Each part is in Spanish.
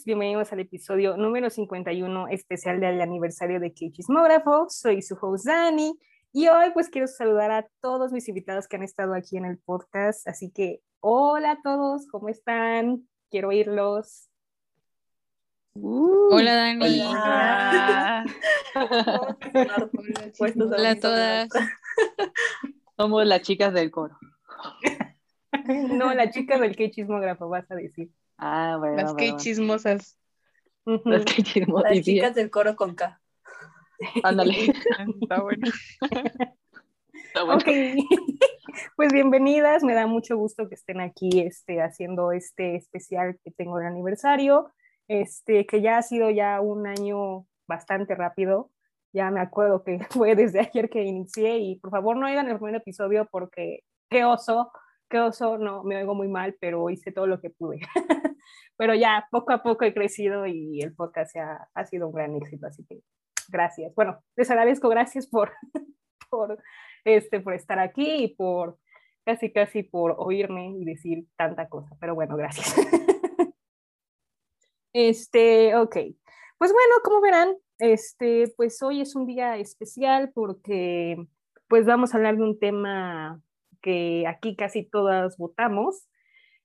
todos, bienvenidos al episodio número 51 especial del aniversario de Chismógrafo. Soy su host Dani y hoy pues quiero saludar a todos mis invitados que han estado aquí en el podcast. Así que hola a todos, ¿cómo están? Quiero oírlos. Uh, hola Dani. Hola. hola a todas. Somos las chicas del coro. no, la chica del que chismógrafo, vas a decir. Ah, bueno. Las que chismosas. Las que chismosas. Las chicas del coro con K. Ándale. Está bueno. Está bueno. Ok, pues bienvenidas, me da mucho gusto que estén aquí este, haciendo este especial que tengo el aniversario, este, que ya ha sido ya un año bastante rápido, ya me acuerdo que fue desde ayer que inicié y por favor no oigan el primer episodio porque qué oso, qué oso, no, me oigo muy mal, pero hice todo lo que pude. Pero ya poco a poco he crecido y el podcast ha, ha sido un gran éxito, así que gracias. Bueno, les agradezco, gracias por, por, este, por estar aquí y por casi, casi por oírme y decir tanta cosa, pero bueno, gracias. este, ok. Pues bueno, como verán, este, pues hoy es un día especial porque pues vamos a hablar de un tema que aquí casi todas votamos,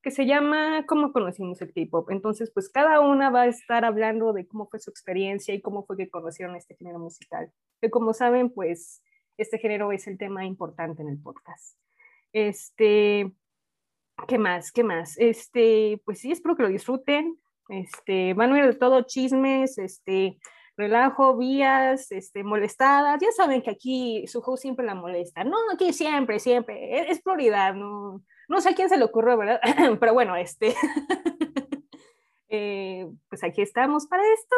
que se llama ¿Cómo conocimos el K-Pop? Entonces, pues cada una va a estar hablando de cómo fue su experiencia y cómo fue que conocieron este género musical. Que como saben, pues este género es el tema importante en el podcast. Este, ¿qué más? ¿Qué más? Este, pues sí, espero que lo disfruten. Este, van a oír de todo chismes, este, relajo, vías, este, molestadas. Ya saben que aquí su host siempre la molesta. No, aquí siempre, siempre. Es, es prioridad. No, no sé a quién se le ocurrió, ¿verdad? Pero bueno, este. eh, pues aquí estamos para esto.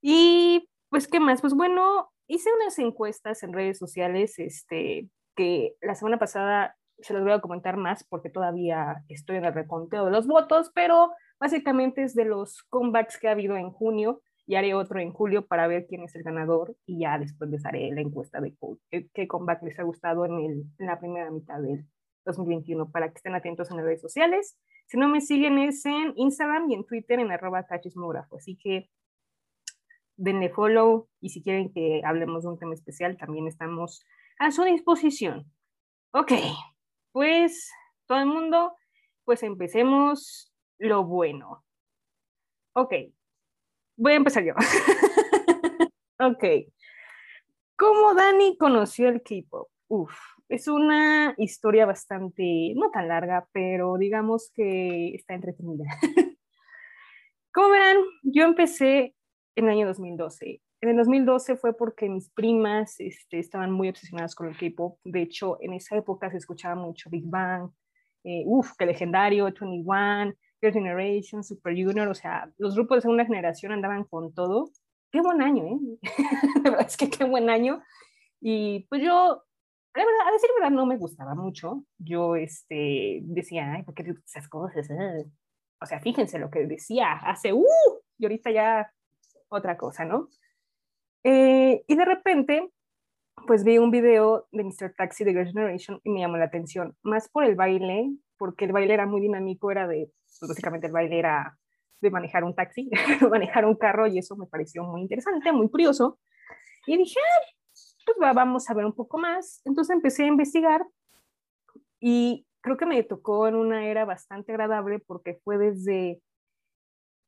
Y pues, ¿qué más? Pues bueno, hice unas encuestas en redes sociales, este, que la semana pasada se las voy a comentar más porque todavía estoy en el reconteo de los votos, pero básicamente es de los comebacks que ha habido en junio y haré otro en julio para ver quién es el ganador y ya después les haré la encuesta de qué, comeback les ha gustado en, el, en, la primera mitad del 2021 para que estén atentos en las redes sociales. Si no me siguen es en Instagram y en Twitter en arroba cachismógrafo, así que denle follow y si quieren que hablemos de un tema especial también estamos a su disposición. Ok, pues todo el mundo, pues empecemos lo bueno. Ok, voy a empezar yo. ok. ¿Cómo Dani conoció el K-pop? Uf, es una historia bastante, no tan larga, pero digamos que está entretenida. Como verán, yo empecé en el año 2012. En el 2012 fue porque mis primas este, estaban muy obsesionadas con el K-pop. De hecho, en esa época se escuchaba mucho Big Bang, eh, uf, qué legendario, 21, Girl Generation, Super Junior, o sea, los grupos de segunda generación andaban con todo. Qué buen año, ¿eh? la verdad es que qué buen año. Y pues yo, la verdad, a decir verdad, no me gustaba mucho. Yo este, decía, ay, ¿por qué esas cosas? Eh? O sea, fíjense lo que decía hace, uh, y ahorita ya otra cosa, ¿no? Eh, y de repente, pues vi un video de Mr. Taxi de Girl Generation y me llamó la atención, más por el baile, porque el baile era muy dinámico, era de pues básicamente el baile era de manejar un taxi, manejar un carro y eso me pareció muy interesante, muy curioso. Y dije, pues vamos a ver un poco más. Entonces empecé a investigar y creo que me tocó en una era bastante agradable porque fue desde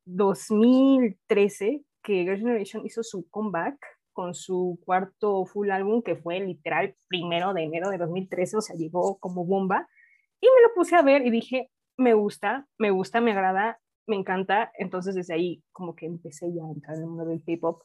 2013 que Girl Generation hizo su comeback con su cuarto full álbum que fue literal primero de enero de 2013, o sea, llegó como bomba. Y me lo puse a ver y dije, me gusta, me gusta, me agrada, me encanta. Entonces desde ahí como que empecé ya a entrar en el mundo del K-pop.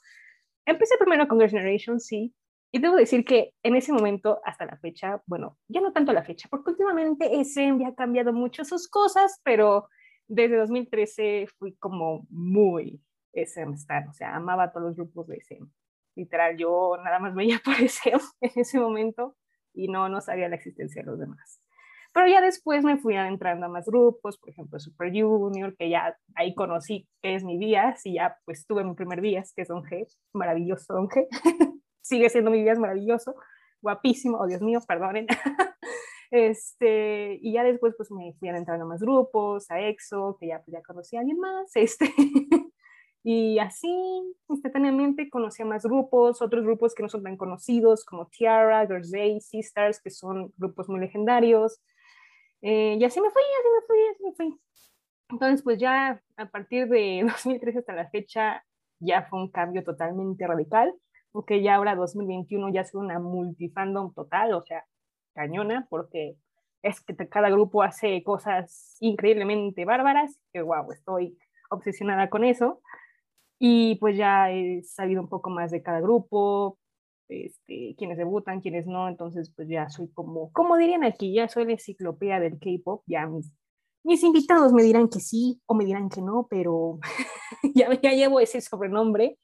Empecé primero con Girl Generation, sí. Y debo decir que en ese momento, hasta la fecha, bueno, ya no tanto la fecha, porque últimamente SM ha cambiado mucho sus cosas, pero desde 2013 fui como muy SM star, o sea, amaba a todos los grupos de SM. Literal, yo nada más veía por SM en ese momento y no, no sabía la existencia de los demás. Pero ya después me fui entrando a más grupos, por ejemplo Super Junior, que ya ahí conocí que es mi Díaz y ya pues tuve mi primer Díaz, que es Don G, maravilloso Don G. Sigue siendo mi Díaz maravilloso, guapísimo, oh Dios mío, perdonen. este, y ya después pues me fui entrando a más grupos, a EXO, que ya, pues, ya conocí a alguien más, este, Y así, instantáneamente, conocí a más grupos, otros grupos que no son tan conocidos, como Tiara, Girls Day, Sisters, que son grupos muy legendarios. Eh, y así me fui, así me fui, así me fui. Entonces, pues ya a partir de 2013 hasta la fecha, ya fue un cambio totalmente radical, porque ya ahora 2021 ya soy una multifandom total, o sea, cañona, porque es que cada grupo hace cosas increíblemente bárbaras, que wow, estoy obsesionada con eso. Y pues ya he sabido un poco más de cada grupo, este, quienes debutan, quienes no, entonces pues ya soy como, como dirían aquí, ya soy la enciclopedia del K-pop, ya mis, mis invitados me dirán que sí o me dirán que no, pero ya, ya llevo ese sobrenombre.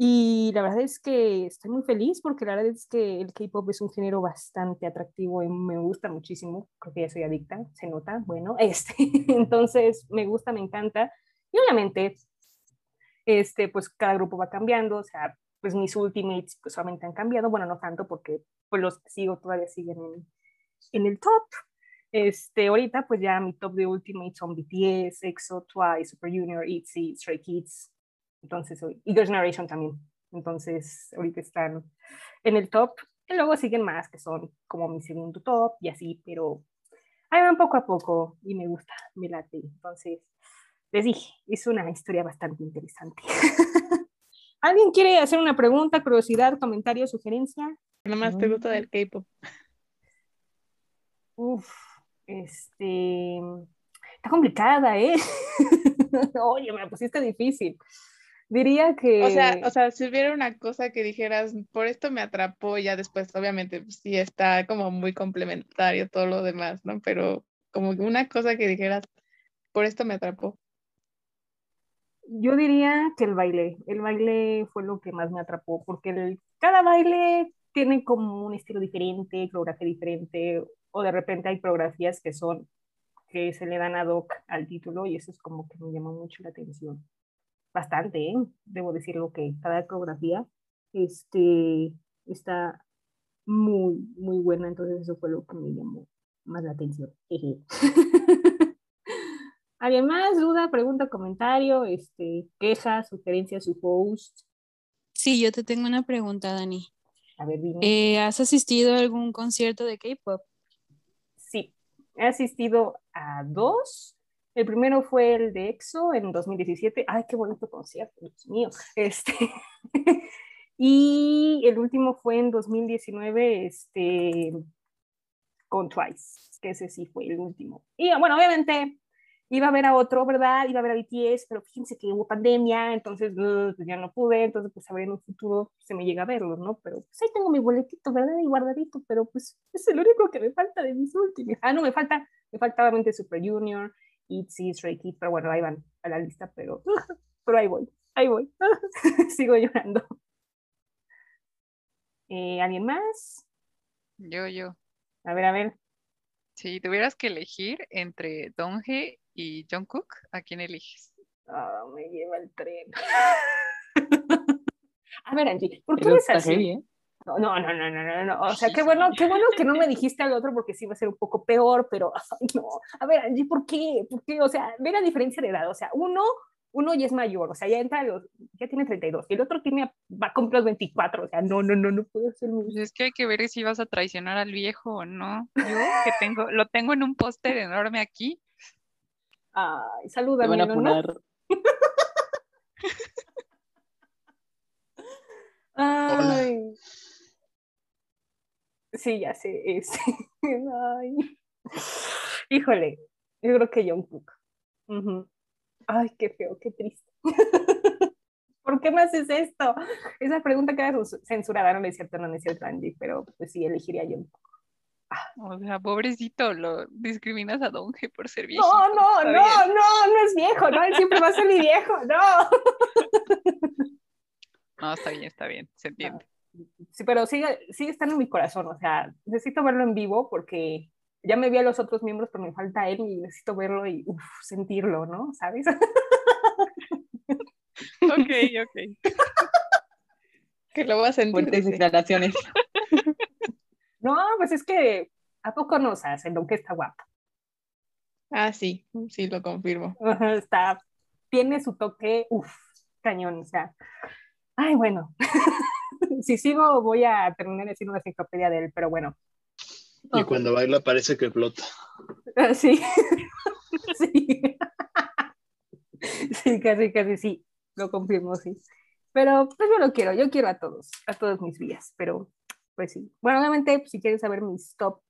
Y la verdad es que estoy muy feliz porque la verdad es que el K-pop es un género bastante atractivo y me gusta muchísimo. Creo que ya soy adicta, se nota. Bueno, este, entonces me gusta, me encanta. Y obviamente este, pues cada grupo va cambiando, o sea, pues mis ultimates pues solamente han cambiado, bueno, no tanto porque pues los sigo todavía siguen en, en el top. Este, ahorita pues ya mi top de ultimates son BTS, EXO, Twice, Super Junior, ITZY, Stray Kids, entonces, y Girls' Generation también. Entonces, ahorita están en el top. Y luego siguen más, que son como mi segundo top y así, pero ahí van poco a poco y me gusta, me late. Entonces, les dije, es una historia bastante interesante. ¿Alguien quiere hacer una pregunta, curiosidad, comentario, sugerencia? ¿Qué más te gusta del K-pop? Uf, este. Está complicada, ¿eh? Oye, me la pusiste difícil. Diría que. O sea, o sea, si hubiera una cosa que dijeras, por esto me atrapó, ya después, obviamente, pues, sí está como muy complementario todo lo demás, ¿no? Pero como una cosa que dijeras, por esto me atrapó. Yo diría que el baile, el baile fue lo que más me atrapó, porque el, cada baile tiene como un estilo diferente, coreografía diferente, o de repente hay coreografías que son, que se le dan ad hoc al título, y eso es como que me llamó mucho la atención. Bastante, ¿eh? debo decirlo que cada coreografía este, está muy, muy buena, entonces eso fue lo que me llamó más la atención. ¿Alguien más? ¿Duda, pregunta, comentario, este, queja, sugerencia, su post? Sí, yo te tengo una pregunta, Dani. A ver, dime. Eh, ¿Has asistido a algún concierto de K-pop? Sí, he asistido a dos. El primero fue el de EXO en 2017. Ay, qué bonito concierto, Dios mío. Este. y el último fue en 2019, este, con Twice, que ese sí fue el último. Y bueno, obviamente iba a ver a otro, ¿verdad? Iba a ver a BTS, pero fíjense que hubo pandemia, entonces pues ya no pude, entonces pues a ver en un futuro se me llega a verlo, ¿no? Pero pues ahí tengo mi boletito, ¿verdad? Y guardadito, pero pues es el único que me falta de mis últimos. Ah, no, me falta, me falta obviamente Super Junior, ITZY, Stray Kids, pero bueno, ahí van a la lista, pero, pero ahí voy, ahí voy, sigo llorando. Eh, ¿Alguien más? Yo, yo. A ver, a ver. Si tuvieras que elegir entre Donghae y Jungkook, ¿a quién eliges? Oh, me lleva el tren. a ver, Angie, ¿por qué es así? Heavy, ¿eh? No, no, no, no, no, no, O sea, qué bueno, qué bueno que no me dijiste al otro porque sí va a ser un poco peor, pero ay, no. A ver, Angie, ¿por qué? ¿Por qué? O sea, ve la diferencia de edad. O sea, uno, uno ya es mayor, o sea, ya entra, los, ya tiene 32, y el otro tiene, va a cumplir los 24, o sea, no, no, no, no puedo ser Pues es que hay que ver si vas a traicionar al viejo o no. Yo que tengo, lo tengo en un póster enorme aquí. Ay, Te salúdame, van a ¿no? Ay. Sí, ya sé. este, Ay. Híjole, yo creo que Jungkook. Ujú. Ay, qué feo, qué triste. ¿Por qué me haces esto? Esa pregunta queda cens- censurada, no es cierto, no es cierto, Angie, pero pues sí, elegiría a Jungkook. O sea, pobrecito, lo discriminas a Donghae por ser viejito. No, no, no, no, no es viejo, no, él siempre va a ser mi viejo, no. No, está bien, está bien, se entiende. Sí, pero sigue, sigue estando en mi corazón, o sea, necesito verlo en vivo porque ya me vi a los otros miembros, pero me falta él y necesito verlo y uf, sentirlo, ¿no? ¿Sabes? Ok, ok. Que lo vas a sentir. Fuertes declaraciones. No, pues es que ¿a poco nos hacen lo que está guapo? Ah, sí, sí, lo confirmo. Está, tiene su toque, uff, cañón, o sea, ay, bueno, si sigo voy a terminar haciendo una enciclopedia de él, pero bueno. Y cuando baila parece que flota. Ah, Sí, sí. Sí, casi, casi sí, lo confirmo, sí. Pero pues yo lo quiero, yo quiero a todos, a todos mis vías, pero pues sí. Bueno, obviamente, si quieren saber mis top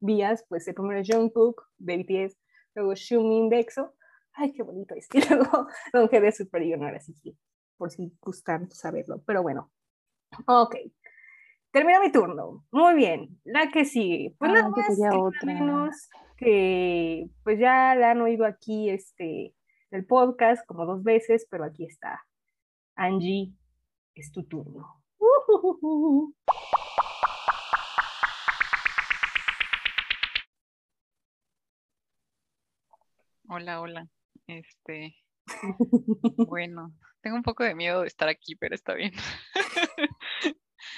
vías, pues el primero es Jungkook, de BTS, luego Xiumin de EXO, ay, qué bonito es, y luego Donge de Super Junior, así que por si gustan saberlo, pero bueno. Ok, termina mi turno, muy bien, la que sigue, pues Ah, nada más otra. menos que pues ya la han oído aquí, este, el podcast como dos veces, pero aquí está. Angie, es tu turno. Hola, hola. Este, bueno, tengo un poco de miedo de estar aquí, pero está bien.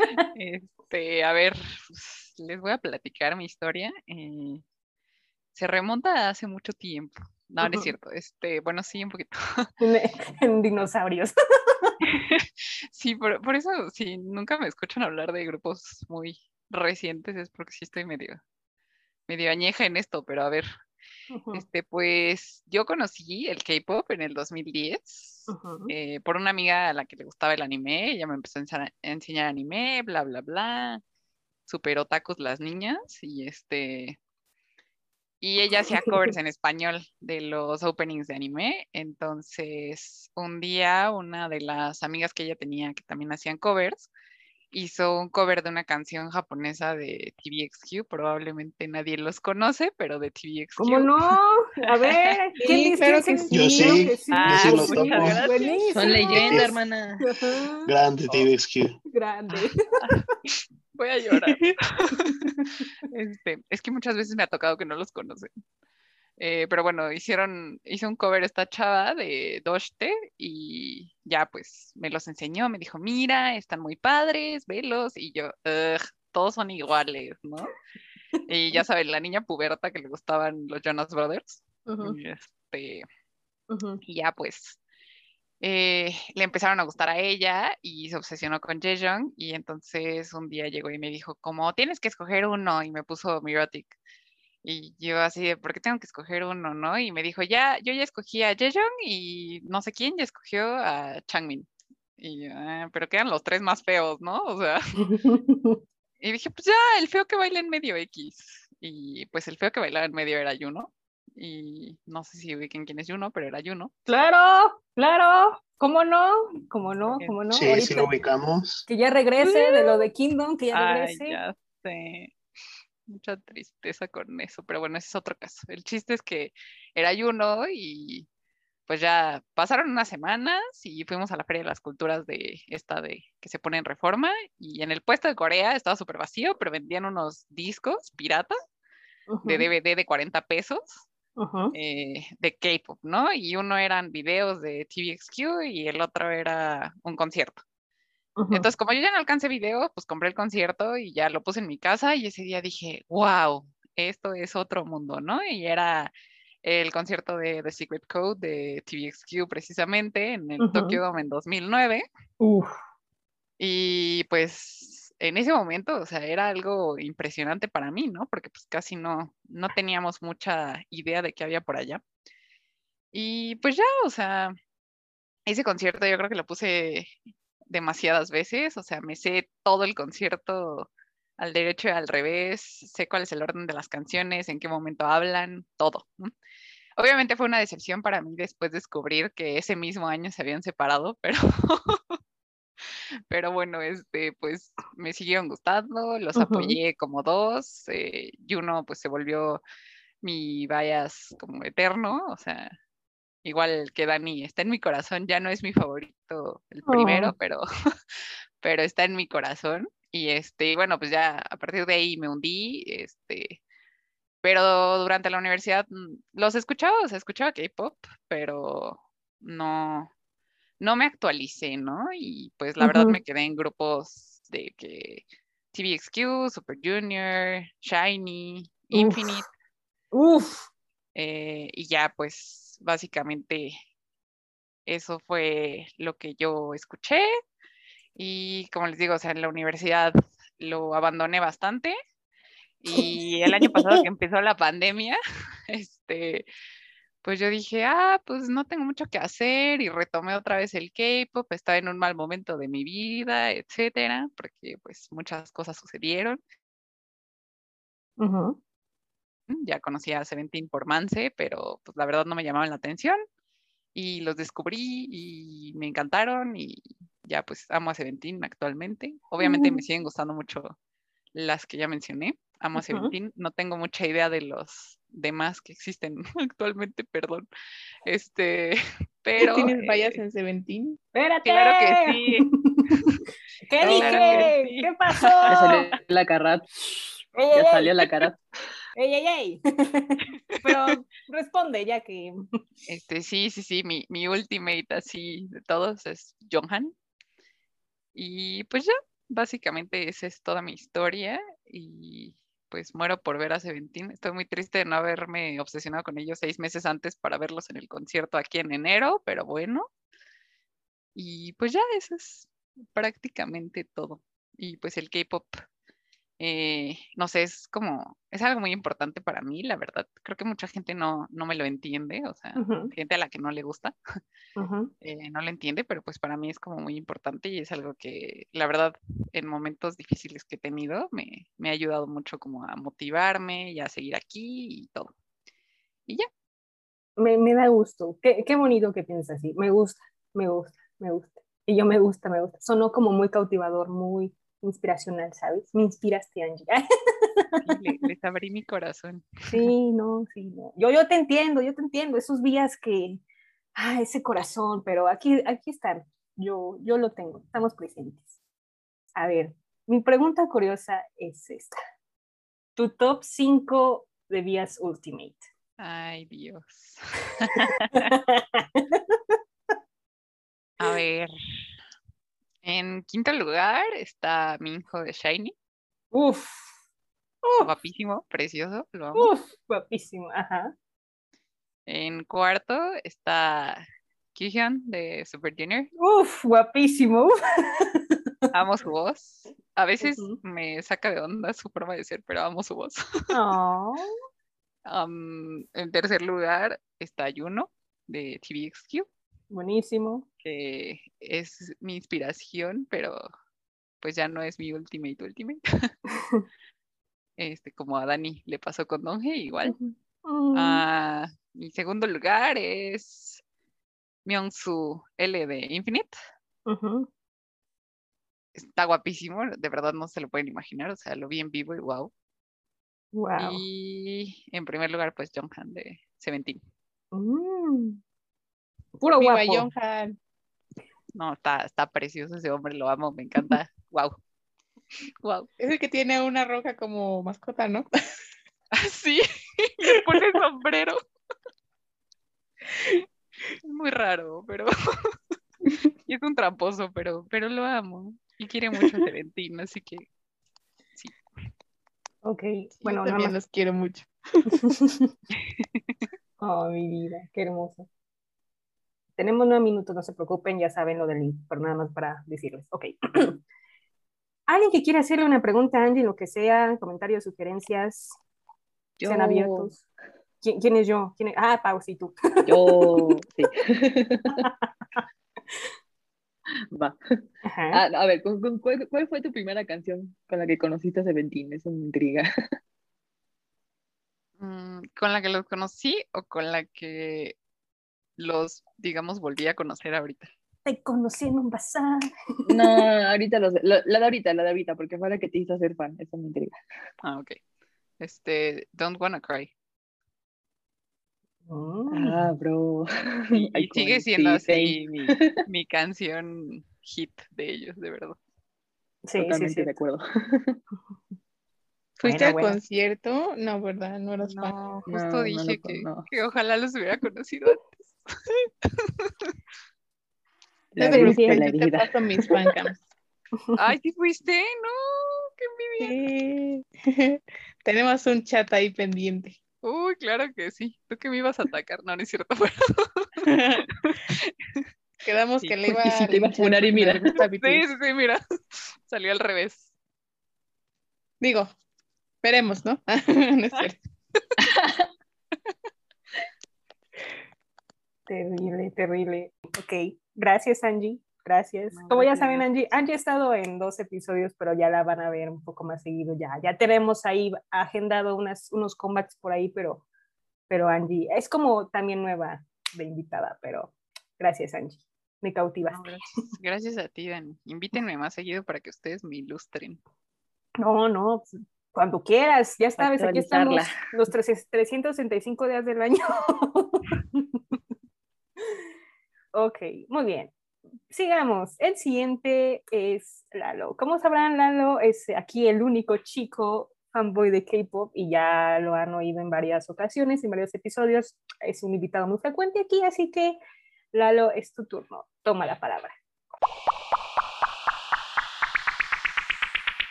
Este, a ver, pues, les voy a platicar mi historia. eh, se remonta a hace mucho tiempo. No, no es cierto. Este, bueno, sí, un poquito. en, dinosaurios. Sí, por, por eso, si nunca me escuchan hablar de grupos muy recientes, es porque sí estoy medio, medio añeja en esto, pero a ver, Ujú, este, pues yo conocí el K-pop en el 2010 ujú. eh, por una amiga a la que le gustaba el anime, ella me empezó a ensa- a enseñar anime, bla, bla, bla, super otakus las niñas, y este, y ella hacía covers en español de los openings de anime. Entonces, un día una de las amigas que ella tenía que también hacían covers, hizo un cover de una canción japonesa de TVXQ. Probablemente nadie los conoce, pero de TVXQ. ¿Cómo no? A ver, ¿quién Sí, dice claro que sí. Yo sí, que sí. Ah, sí los muchas topo. Son leyenda, hermana. Ajá, Grande TVXQ. Grande. Voy a llorar. Este, es que muchas veces me ha tocado que no los conocen. Eh, pero bueno, hicieron, hizo un cover esta chava de Doshte y ya pues me los enseñó, me dijo, mira, están muy padres, velos, y yo, "Ugh, todos son iguales, ¿no? Y ya saben, la niña puberta que le gustaban los Jonas Brothers, Ujú, y, este, ya pues eh, le empezaron a gustar a ella y se obsesionó con Jaehyung y entonces un día llegó y me dijo como tienes que escoger uno y me puso Mirotic y yo así de ¿por qué tengo que escoger uno, no? Y me dijo ya, yo ya escogí a Jaehyung y no sé quién ya escogió a Changmin y yo, "Ah, pero quedan los tres más feos, ¿no? O sea, y dije pues ya, el feo que baila en medio X y pues el feo que bailaba en medio era Juno y no sé si ubiquen quién es Juno, pero era Juno. Claro, claro. ¿Cómo no? ¿Cómo no? ¿Cómo no? Sí, sí lo Ahorita ubicamos. que ya regrese de lo de Kingdom, que ya Ay, regrese. ya sé. Mucha tristeza con eso, pero bueno, ese es otro caso. El chiste es que era Juno y pues ya pasaron unas semanas y fuimos a la Feria de las Culturas de esta de que se pone en reforma y en el puesto de Corea estaba súper vacío, pero vendían unos discos pirata de DVD de 40 pesos eh, de K-pop, ¿no? Y uno eran videos de TVXQ y el otro era un concierto. Ujú. Entonces, como yo ya no alcancé video, pues compré el concierto y ya lo puse en mi casa y ese día dije, wow, esto es otro mundo, ¿no? Y era el concierto de The Secret Code de TVXQ precisamente en el Ujú. Tokyo Dome en 2009 Uf. y pues en ese momento, o sea, era algo impresionante para mí, ¿no? Porque pues casi no, no teníamos mucha idea de qué había por allá. Y pues ya, o sea, ese concierto yo creo que lo puse demasiadas veces, o sea, me sé todo el concierto al derecho y al revés, sé cuál es el orden de las canciones, en qué momento hablan, todo. Obviamente fue una decepción para mí después descubrir que ese mismo año se habían separado, pero, pero bueno, este, pues me siguieron gustando, los Ujú. apoyé como dos, eh, y uno pues se volvió mi bias como eterno, o sea, igual que Dani, está en mi corazón, ya no es mi favorito el primero, Oh. pero, pero está en mi corazón. Y este, bueno, pues ya a partir de ahí me hundí, este, pero durante la universidad mm, los escuchaba, o sea, escuchaba K-pop, pero no, no me actualicé, ¿no? Y pues la verdad me quedé en grupos de que TVXQ, Super Junior, Shiny, Uf. Infinite, Uf. eh, y ya pues básicamente eso fue lo que yo escuché. Y como les digo, o sea, en la universidad lo abandoné bastante. Y el año pasado que empezó la pandemia, este, pues yo dije, ah, pues no tengo mucho que hacer y retomé otra vez el K-pop, estaba en un mal momento de mi vida, etcétera, porque pues muchas cosas sucedieron. Ujú. Ya conocía a Seventeen por Mance, pero pues la verdad no me llamaban la atención y los descubrí y me encantaron y ya pues amo a Seventeen actualmente. Obviamente me siguen gustando mucho las que ya mencioné. Amo a. Seventeen. No tengo mucha idea de los demás que existen actualmente, perdón. Este, pero ¿Tienes vallas eh, en Seventeen? Espérate. Claro que sí. ¿Qué Claro dije? sí. ¿Qué pasó? Ya salió la cara, ya salió la cara. Ey, ey, ey. Pero responde ya que. Este, sí, sí, sí, mi, mi ultimate así de todos es Jonghan. Y pues ya, básicamente esa es toda mi historia y pues muero por ver a Seventeen. Estoy muy triste de no haberme obsesionado con ellos seis meses antes para verlos en el concierto aquí en enero, pero bueno. Y pues ya, eso es prácticamente todo. Y pues el K-pop, eh, no sé, es como, es algo muy importante para mí, la verdad. Creo que mucha gente no, no me lo entiende, o sea, Ujú, gente a la que no le gusta, eh, no lo entiende, pero pues para mí es como muy importante y es algo que, la verdad, en momentos difíciles que he tenido, me, me ha ayudado mucho como a motivarme y a seguir aquí y todo. Y ya, Me, me da gusto. Qué, qué bonito que piensas así. Me gusta, me gusta, me gusta. Y yo me gusta, me gusta. Sonó como muy cautivador, muy inspiracional, ¿sabes? Me inspiraste, Angie. sí, le- les abrí mi corazón. Sí, no, sí, no. Yo, yo te entiendo, yo te entiendo. Esos días que, ah, ese corazón, pero aquí, aquí están. Yo, yo lo tengo, estamos presentes. A ver, mi pregunta curiosa es esta. Tu top 5 de vías Ultimate. Ay, Dios. A ver. En quinto lugar está Minho de Shiny. Uf, uf, Guapísimo, precioso, lo amo. uf, guapísimo. Ajá. En cuarto está Kihyun de Super Junior. Uf, guapísimo. uf. Amo su voz. A veces me saca de onda su forma de ser, pero amo su voz. Oh, en tercer lugar está Yuno de TVXQ, buenísimo. que es mi inspiración, pero pues ya no es mi ultimate ultimate. Este, como a Dani le pasó con Donge, igual. Ah, mi segundo lugar es Myungsu L de Infinite. Está guapísimo, de verdad no se lo pueden imaginar, o sea, lo vi en vivo y wow. Wow. Y en primer lugar, pues Jonghan de Seventeen. Mm. Puro Viva guapo. No, está, está precioso ese hombre, lo amo, me encanta. Wow. Wow. Es el que tiene una roja como mascota, ¿no? Sí, le pone sombrero. Es muy raro, pero y es un tramposo, pero, pero lo amo. Y quiere mucho a Seventeen, así que Ok, Bueno, bueno, Yo nada también más. los quiero mucho. Oh, mi vida, qué hermoso. Tenemos nueve minutos, no se preocupen, ya saben lo del link, pero nada más para decirles. Ok. Alguien que quiera hacerle una pregunta a Angie, lo que sea, comentarios, sugerencias, sean Yo- abiertos. ¿Quién, quién es yo? ¿Quién es? Ah, Pau, sí, tú. Yo, sí. Va. Ah, a ver, ¿con- con cuál, cuál fue tu primera canción con la que conociste a Seventeen? Eso me intriga. mm, ¿con la que los conocí o con la que los, digamos, volví a conocer ahorita? Te conocí en un bazar. No, ahorita los, la, la de ahorita, la de ahorita, porque fue la que te hizo ser fan. Eso me intriga. Ah, ok. Este, Don't Wanna Cry. Mm. Ah, bro. Y, y sigue siendo sí, así mi, mi canción hit de ellos, de verdad. Sí, sí, Totalmente sí. de acuerdo. ¿Fuiste Bueno, al bueno. concierto? No, ¿verdad? No eras fan. No, justo No, no dije lo con- que, no. que ojalá los hubiera conocido antes. La te paso mis fancams. Ay, ¿sí fuiste? No, qué envidia. Sí. Tenemos un chat ahí pendiente. Uy, claro que sí. Tú que me ibas a atacar, no, no es cierto. Quedamos Sí. que le iba te a funar y mira. Sí, sí, sí, mira. Salió al revés. Digo, veremos, ¿no? No es cierto. Terrible, terrible. Ok, gracias Angie, gracias. Como ya saben, Angie. Angie ha estado en dos episodios, pero ya la van a ver un poco más seguido. Ya, ya tenemos ahí agendado unas, unos comebacks por ahí, pero, pero Angie es como también nueva de invitada, pero gracias Angie, me No, cautivaste. gracias. Gracias a ti, Dani. Invítenme más seguido para que ustedes me ilustren. No, no, cuando quieras, ya sabes, aquí estamos los 300 365 días del año. ok, muy bien. Sigamos. El siguiente es Lalo. Como sabrán, Lalo es aquí el único chico fanboy de K-pop y ya lo han oído en varias ocasiones, en varios episodios. Es un invitado muy frecuente aquí, así que Lalo, es tu turno. Toma la palabra.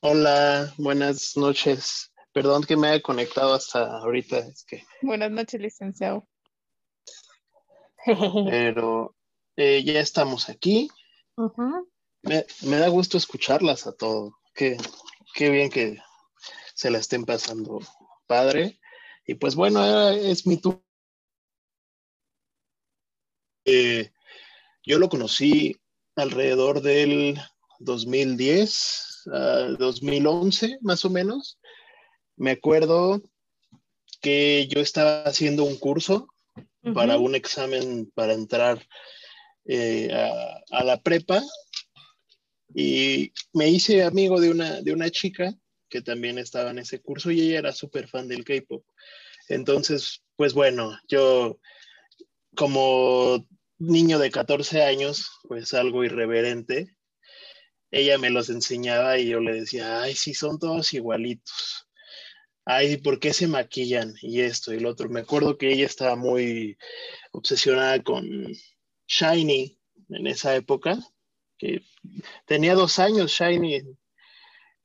Hola, buenas noches. Perdón que me haya conectado hasta ahorita, es que, Buenas noches, licenciado. pero eh, ya estamos aquí. Me, me da gusto escucharlas a todos. Qué, qué bien que se la estén pasando padre. Y pues bueno, ahora es mi turno. Eh, yo lo conocí alrededor del 2010, ah, 2011 más o menos. Me acuerdo que yo estaba haciendo un curso para un examen para entrar eh, a, a la prepa y me hice amigo de una, de una chica que también estaba en ese curso y ella era súper fan del K-pop. Entonces, pues bueno, yo como niño de 14 años, pues algo irreverente, ella me los enseñaba y yo le decía, ay, sí, son todos igualitos. Ay, ¿por qué se maquillan? Y esto y lo otro. Me acuerdo que ella estaba muy obsesionada con Shiny en esa época, que tenía dos años Shiny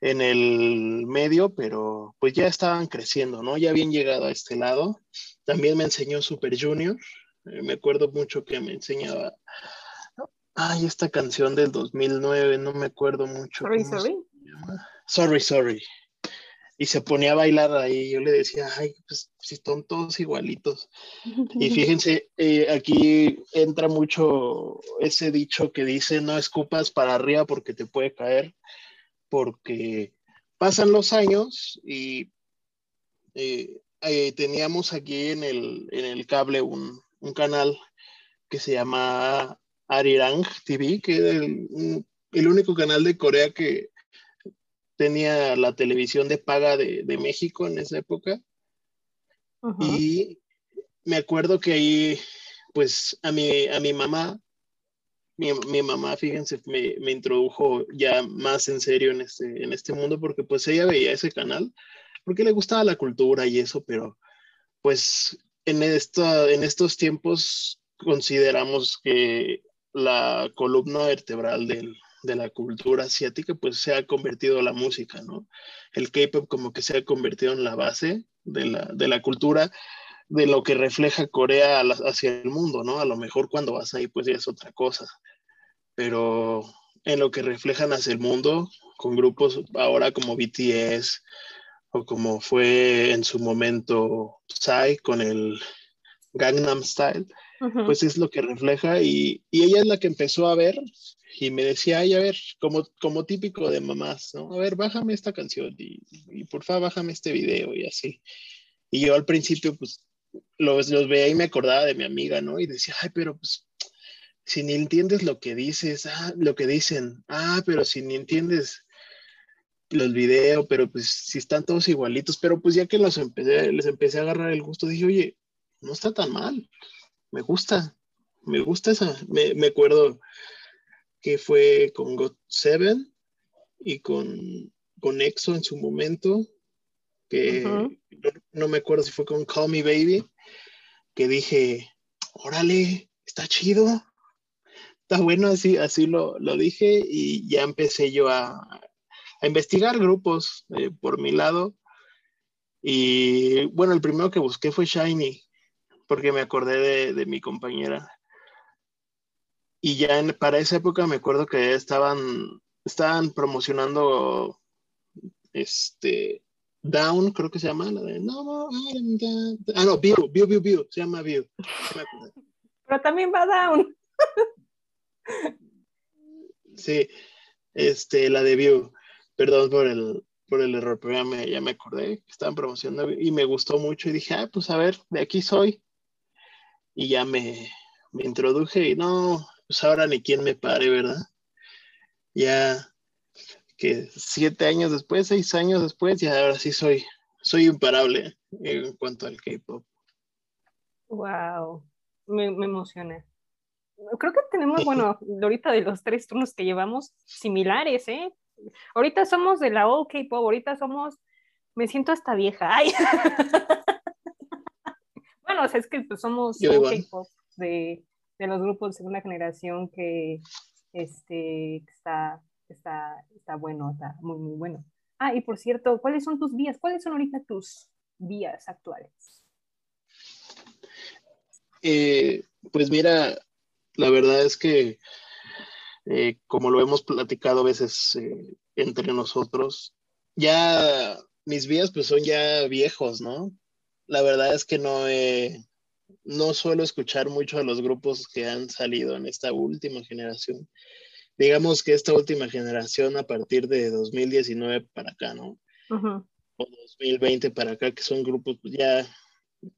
en, el medio, pero pues ya estaban creciendo, ¿no? Ya habían llegado a este lado. También me enseñó Super Junior. Eh, me acuerdo mucho que me enseñaba. Ay, esta canción del 2009, no me acuerdo mucho. Sorry, sorry. Sorry, sorry. Y se ponía a bailar ahí. Yo le decía, ay, pues si son todos igualitos. Y fíjense, eh, aquí entra mucho ese dicho que dice, no escupas para arriba porque te puede caer, porque pasan los años y eh, eh, teníamos aquí en el, en el cable un, un canal que se llama Arirang TV, que era el, el único canal de Corea que tenía la televisión de paga de, de México en esa época. Ujú. Y me acuerdo que ahí, pues a mi, a mi mamá, mi, mi mamá, fíjense, me, me introdujo ya más en serio en este, en este mundo porque pues ella veía ese canal, porque le gustaba la cultura y eso, pero pues en, esta, en estos tiempos consideramos que la columna vertebral del, de la cultura asiática pues se ha convertido la música, ¿no? El K-pop como que se ha convertido en la base de la, de la cultura, de lo que refleja Corea la- hacia el mundo, ¿no? A lo mejor cuando vas ahí pues ya es otra cosa, pero en lo que reflejan hacia el mundo, con grupos ahora como BTS o como fue en su momento Psy con el Gangnam Style, pues es lo que refleja y, y ella es la que empezó a ver y me decía, ay, a ver, como, como típico de mamás, ¿no? A ver, bájame esta canción y, y por favor bájame este video y así. Y yo al principio, pues, los, los veía y me acordaba de mi amiga, ¿no? Y decía, ay, pero pues, si ni entiendes lo que dices, ah, lo que dicen, ah, pero si ni entiendes los videos, pero pues si están todos igualitos, pero pues ya que los empecé, les empecé a agarrar el gusto, dije, oye, no está tan mal, me gusta, me gusta esa, me, me acuerdo que fue con God Seven y con, con EXO en su momento, que no me acuerdo si fue con Call Me Baby, que dije, órale, está chido, está bueno, así, así lo, lo dije y ya empecé yo a, a investigar grupos eh, por mi lado. Y bueno, el primero que busqué fue Shiny, porque me acordé de, de mi compañera. Y ya en- para esa época me acuerdo que estaban, estaban promocionando este Down, creo que se llama, la de No Down. Ah, no, View, View, View, View, se llama View. Pero también va down. Sí, este, la de View. Perdón por el, por el error, pero ya me, ya me acordé que estaban promocionando y me gustó mucho y dije, ah, pues a ver, de aquí soy. Y ya me, me introduje y no, pues ahora ni quién me pare, ¿verdad? Ya que siete años después, seis años después, ya ahora sí soy, soy imparable en cuanto al K-pop. Wow, me, me emociona. Creo que tenemos, bueno, ahorita de los tres turnos que llevamos, similares, ¿eh? Ahorita somos de la old K-pop, ahorita somos, me siento hasta vieja. Ay. bueno, o sea, es que pues, somos. K-pop de, de los grupos de segunda generación que este, está, está, está bueno, está muy, muy bueno. Ah, y por cierto, ¿cuáles son tus vías? ¿Cuáles son ahorita tus vías actuales? Eh, pues mira, la verdad es que, eh, como lo hemos platicado a veces eh, entre nosotros, ya mis vías pues son ya viejos, ¿no? La verdad es que no, he- no suelo escuchar mucho a los grupos que han salido en esta última generación. Digamos que esta última generación a partir de 2019 para acá, ¿no? Ujú. o 2020 para acá, que son grupos ya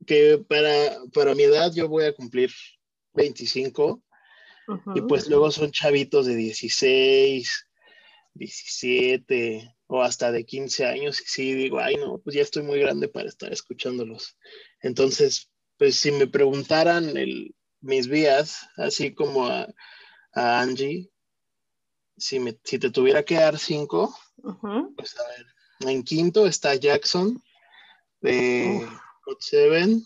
que para, para mi edad yo voy a cumplir 25 y Ujú. pues luego son chavitos de 16, 17 o hasta de 15 años y sí digo, ay no, pues ya estoy muy grande para estar escuchándolos. Entonces, pues si me preguntaran el, mis vías, así como a, a Angie, si, me, si te tuviera que dar cinco, pues a ver, en quinto está Jackson de Uf. God Seven,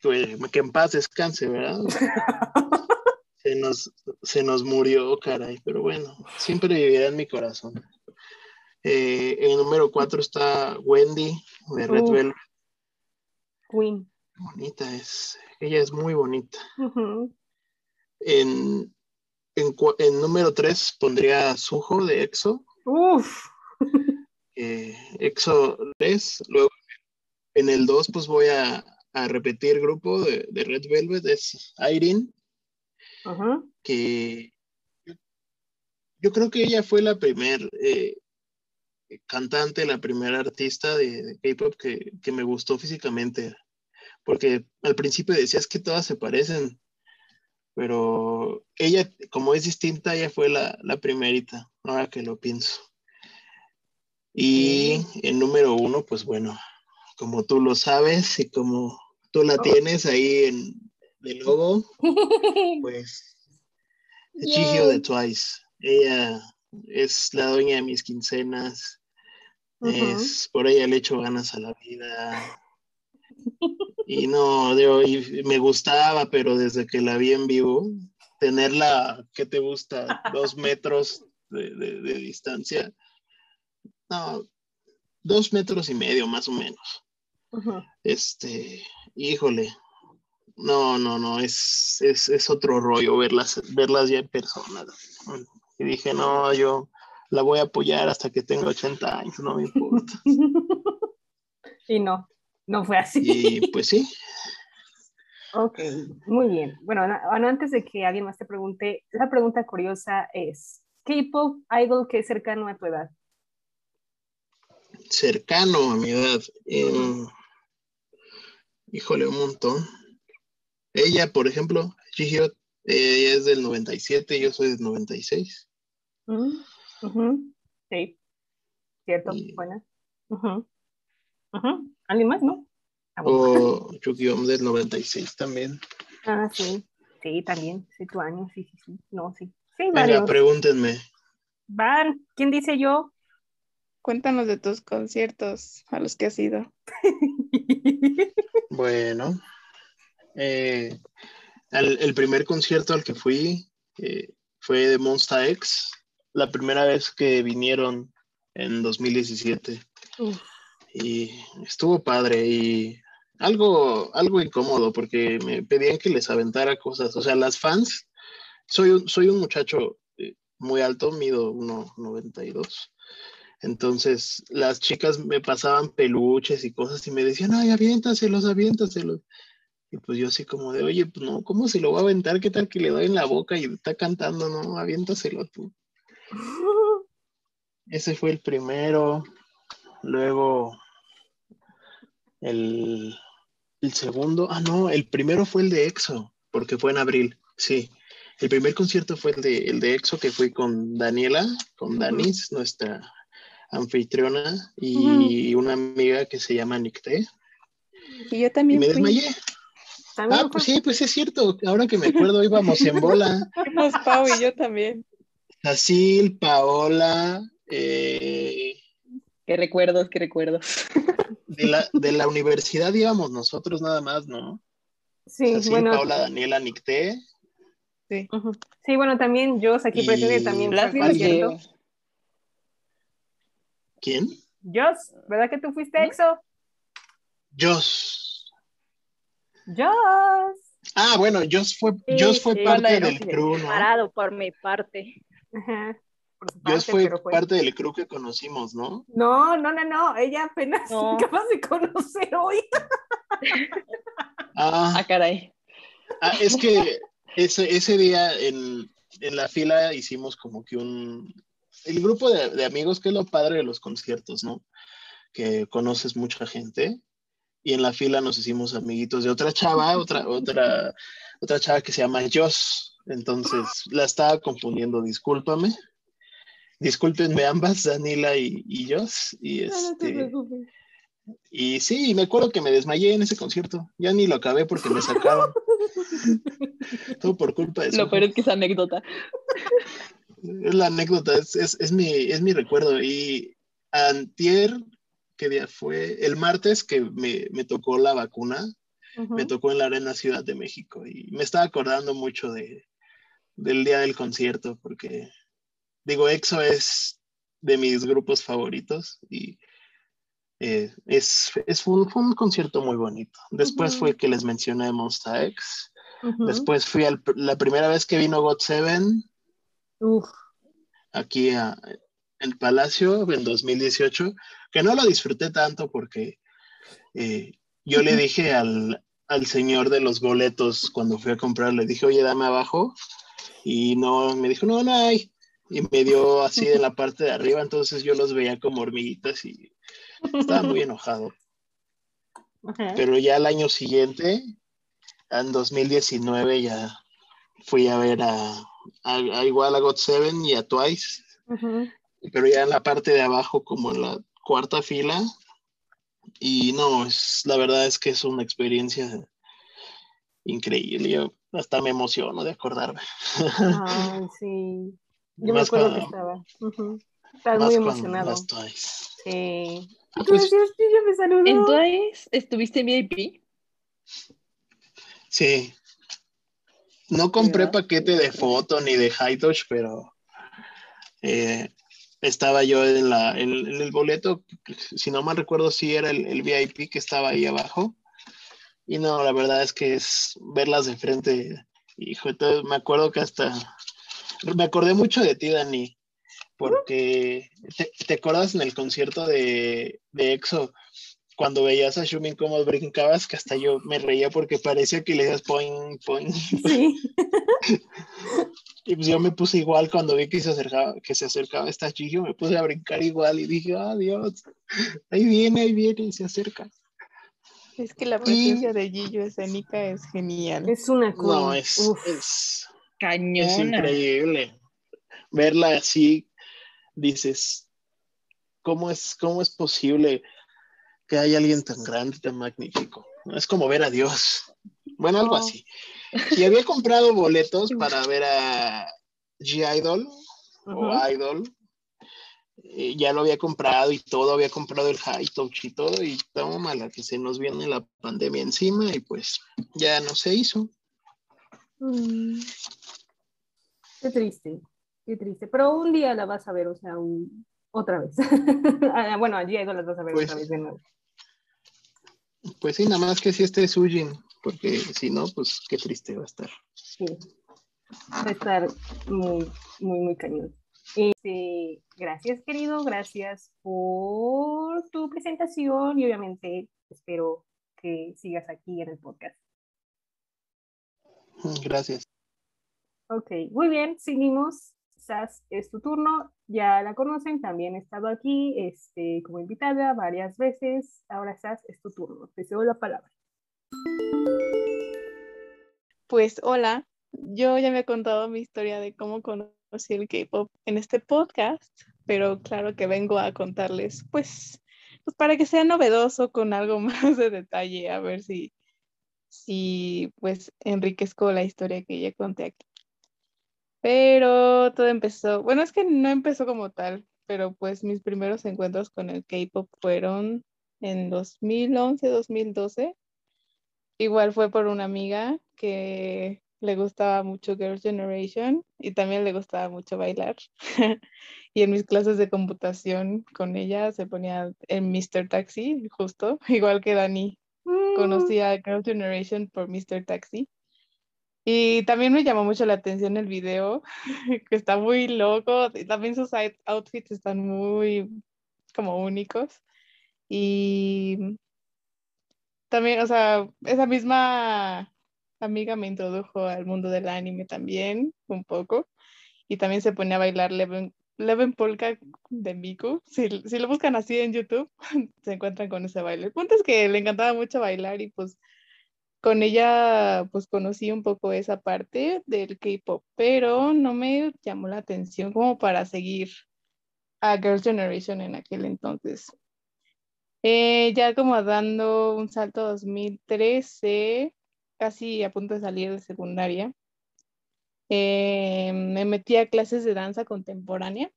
que, que en paz descanse, ¿verdad? Se nos, se nos murió, caray, pero bueno, siempre vivirá en mi corazón. Eh, en número cuatro está Wendy de Red Uf. Velvet. Queen. Bonita es, ella es muy bonita. En, en, número tres pondría a Suho de EXO. Uf. eh, EXO 3. Luego en el 2 pues voy a, a repetir grupo de, de Red Velvet, es Irene, Ujú. que yo, yo creo que ella fue la primer eh, cantante, la primera artista de, de K-pop que, que me gustó físicamente, porque al principio decías que todas se parecen, pero ella, como es distinta, ella fue la, la primerita, ahora que lo pienso. Y el número uno, pues bueno, como tú lo sabes y como tú la Oh. tienes ahí en el logo, pues Chihio de. Twice. Ella es la dueña de mis quincenas. Ujú. Es por ella le echo ganas a la vida. Y no, digo, y me gustaba, pero desde que la vi en vivo, tenerla, ¿qué te gusta? Dos metros de, de- de distancia. No, dos metros y medio más o menos. Este, híjole. No, no, no, es, es, es otro rollo verlas, verlas ya en persona. Y dije, no, yo la voy a apoyar hasta que tenga 80 años, no me importa. Y no, no fue así. Y pues sí, Ok, muy bien. Bueno, bueno, antes de que alguien más te pregunte, la pregunta curiosa es, K-pop idol que es cercano a tu edad? cercano a mi edad. em, híjole, un montón. Ella, por ejemplo, ella es del 97, yo soy del 96. Mm, Sí, cierto, Y- buena. Ujú. ¿Alguien más, no? Ah. O Yukiom del 96 también. Ah, sí, sí, también, sí, tu año, sí, sí, sí, no, sí. Sí, Venga, varios. pregúntenme. Van, ¿quién dice yo? Cuéntanos de tus conciertos a los que has ido. Bueno, eh, el primer concierto al que fui eh, fue de Monsta X, la primera vez que vinieron en 2017 Uf, y estuvo padre y algo, algo incómodo porque me pedían que les aventara cosas. O sea, las fans, soy un, soy un muchacho eh, muy alto, mido 1,92. Entonces, las chicas me pasaban peluches y cosas y me decían, ay, aviéntaselos, aviéntaselos. Y pues yo así como de, oye, pues no, ¿cómo se lo va a aventar? ¿Qué tal que le doy en la boca y está cantando? No, aviéntaselo tú. Ese fue el primero. Luego, el, el segundo, ah, no, el primero fue el de EXO, porque fue en abril, sí. El primer concierto fue el de, el de EXO, que fue con Daniela, con Danis, nuestra anfitriona, y una amiga que se llama Nicté. Y yo Y también me fui. desmayé. También Ah, pues sí, pues es cierto. Ahora que me acuerdo, íbamos en bola. Fuimos Pau y yo también. Cecil, Paola, eh, Qué recuerdos, qué recuerdos. de, la, de la universidad íbamos nosotros nada más, ¿no? Sí, Cecil, bueno, Paola, Daniela, Nicté. ujú. sí, bueno, también yo aquí Y presente también ¿Quién? Jos, ¿verdad que tú fuiste EXO? Joss. Jos. Ah, bueno, Joss fue, Sí, Joss fue sí. parte del crew, ¿no? Parado por mi parte. Ajá. Por su Joss parte, fue pero fue- parte del crew que conocimos, ¿no? No, no, no, no. Ella apenas No. acabas de conocer hoy. Ah, Ah, caray. ah, es que ese, ese día en, en la fila hicimos como que un... El grupo de, de amigos, que es lo padre de los conciertos, ¿no? Que conoces mucha gente. Y en la fila nos hicimos amiguitos de otra chava, otra, otra, otra chava que se llama Joss. Entonces la estaba confundiendo, discúlpame. Discúlpenme ambas, Danila y, y Joss. Y No, no te este, preocupes. y sí, me acuerdo que me desmayé en ese concierto. Ya ni lo acabé porque me sacaron. Todo por culpa de eso. Lo peor es que es anécdota. Es la anécdota, es, es, es mi, es mi recuerdo. Y antier, ¿qué día fue? El martes que me, me tocó la vacuna, me tocó en la Arena Ciudad de México. Y me estaba acordando mucho de, del día del concierto, porque, digo, EXO es de mis grupos favoritos y eh, es, es fue, un, fue un concierto muy bonito. Después Ujú. fue que les mencioné Monsta X. Después fui al, la primera vez que vino God Seven Uf. aquí a el Palacio en 2018, que no lo disfruté tanto porque eh, yo le dije al, al señor de los boletos cuando fui a comprar, le dije, oye, dame abajo, y no, me dijo, no, no hay, y me dio así de la parte de arriba, entonces yo los veía como hormiguitas y estaba muy enojado. Ajá. Pero ya el año siguiente, en 2019, ya fui a ver a, a, a igual a God Seven y a Twice, Ujú. pero ya en la parte de abajo, como en la cuarta fila. Y no, es, la verdad es que es una experiencia increíble. Yo hasta me emociono de acordarme. Ay, sí. Yo me Más acuerdo que cuando- estaba. Ujú. Estaba más muy emocionado. Twice. Sí. Ah, ¿Qué pues, ya me saludó. Entonces, ¿estuviste en VIP? sí. No compré ¿Verdad? paquete de foto ni de high touch, pero eh, estaba yo en, la, en, en el boleto, si no mal recuerdo, sí era el, el VIP que estaba ahí abajo. Y no, la verdad es que es verlas de frente. Hijo, entonces me acuerdo que hasta me acordé mucho de ti, Dani, porque te, te acuerdas en el concierto de, de EXO cuando veías a Shumin como brincabas, que hasta yo me reía porque parecía que le decías poing, poing. Sí. Y pues yo me puse igual cuando vi que se acercaba, que se acercaba esta chica, me puse a brincar igual y dije, ah, Dios, ahí viene, ahí viene y se acerca. Es que la presencia de Gillo escénica es genial. Es una queen. No, es, Uf. Es, es Cañona. increíble. Verla así, dices, ¿cómo es, ¿cómo es posible que haya alguien tan grande, tan magnífico? Es como ver a Dios. Bueno, algo Oh. así. Y había comprado boletos para ver a G-Idol o. Idol. Eh, ya lo había comprado y todo, había comprado el high touch y todo, y toma mala que se nos viene la pandemia encima y pues ya no se hizo. Mm. Qué triste, qué triste. Pero un día la vas a ver, o sea, un- otra vez. Ah, bueno, allí las vas a ver Pues- otra vez de nuevo. Pues sí, nada más que si este Sujin, porque si no, pues qué triste va a estar. Sí. Va a estar muy, muy, muy cañón. Este, gracias, querido, gracias por tu presentación y obviamente espero que sigas aquí en el podcast. Gracias. Ok, muy bien, seguimos. Sas, es tu turno, ya la conocen, también he estado aquí este, como invitada varias veces. Ahora, Sas, es tu turno, te cedo la palabra. Pues hola, yo ya me he contado mi historia de cómo conocí el K-pop en este podcast, pero claro que vengo a contarles, pues, pues para que sea novedoso con algo más de detalle, a ver si, si pues enriquezco la historia que ya conté aquí. Pero todo empezó, bueno, es que no empezó como tal, pero pues mis primeros encuentros con el K-pop fueron en 2011, 2012. Igual fue por una amiga que le gustaba mucho Girls' Generation y también le gustaba mucho bailar. y en mis clases de computación con ella se ponía en Mr. Taxi, justo, igual que Dani. Conocía a Girls' Generation por Mr. Taxi. Y también me llamó mucho la atención el video, que está muy loco. También sus out- outfits están muy como únicos. Y también, o sea, esa misma amiga me introdujo al mundo del anime también, un poco. Y también se ponía a bailar Leven, Leven Polka de Miku. Si, si lo buscan así en YouTube, se encuentran con ese baile. El punto es que le encantaba mucho bailar y pues con ella pues conocí un poco esa parte del K-pop, pero no me llamó la atención como para seguir a Girls' Generation en aquel entonces. Eh, ya como dando un salto a 2013, casi a punto de salir de secundaria, eh, me metí a clases de danza contemporánea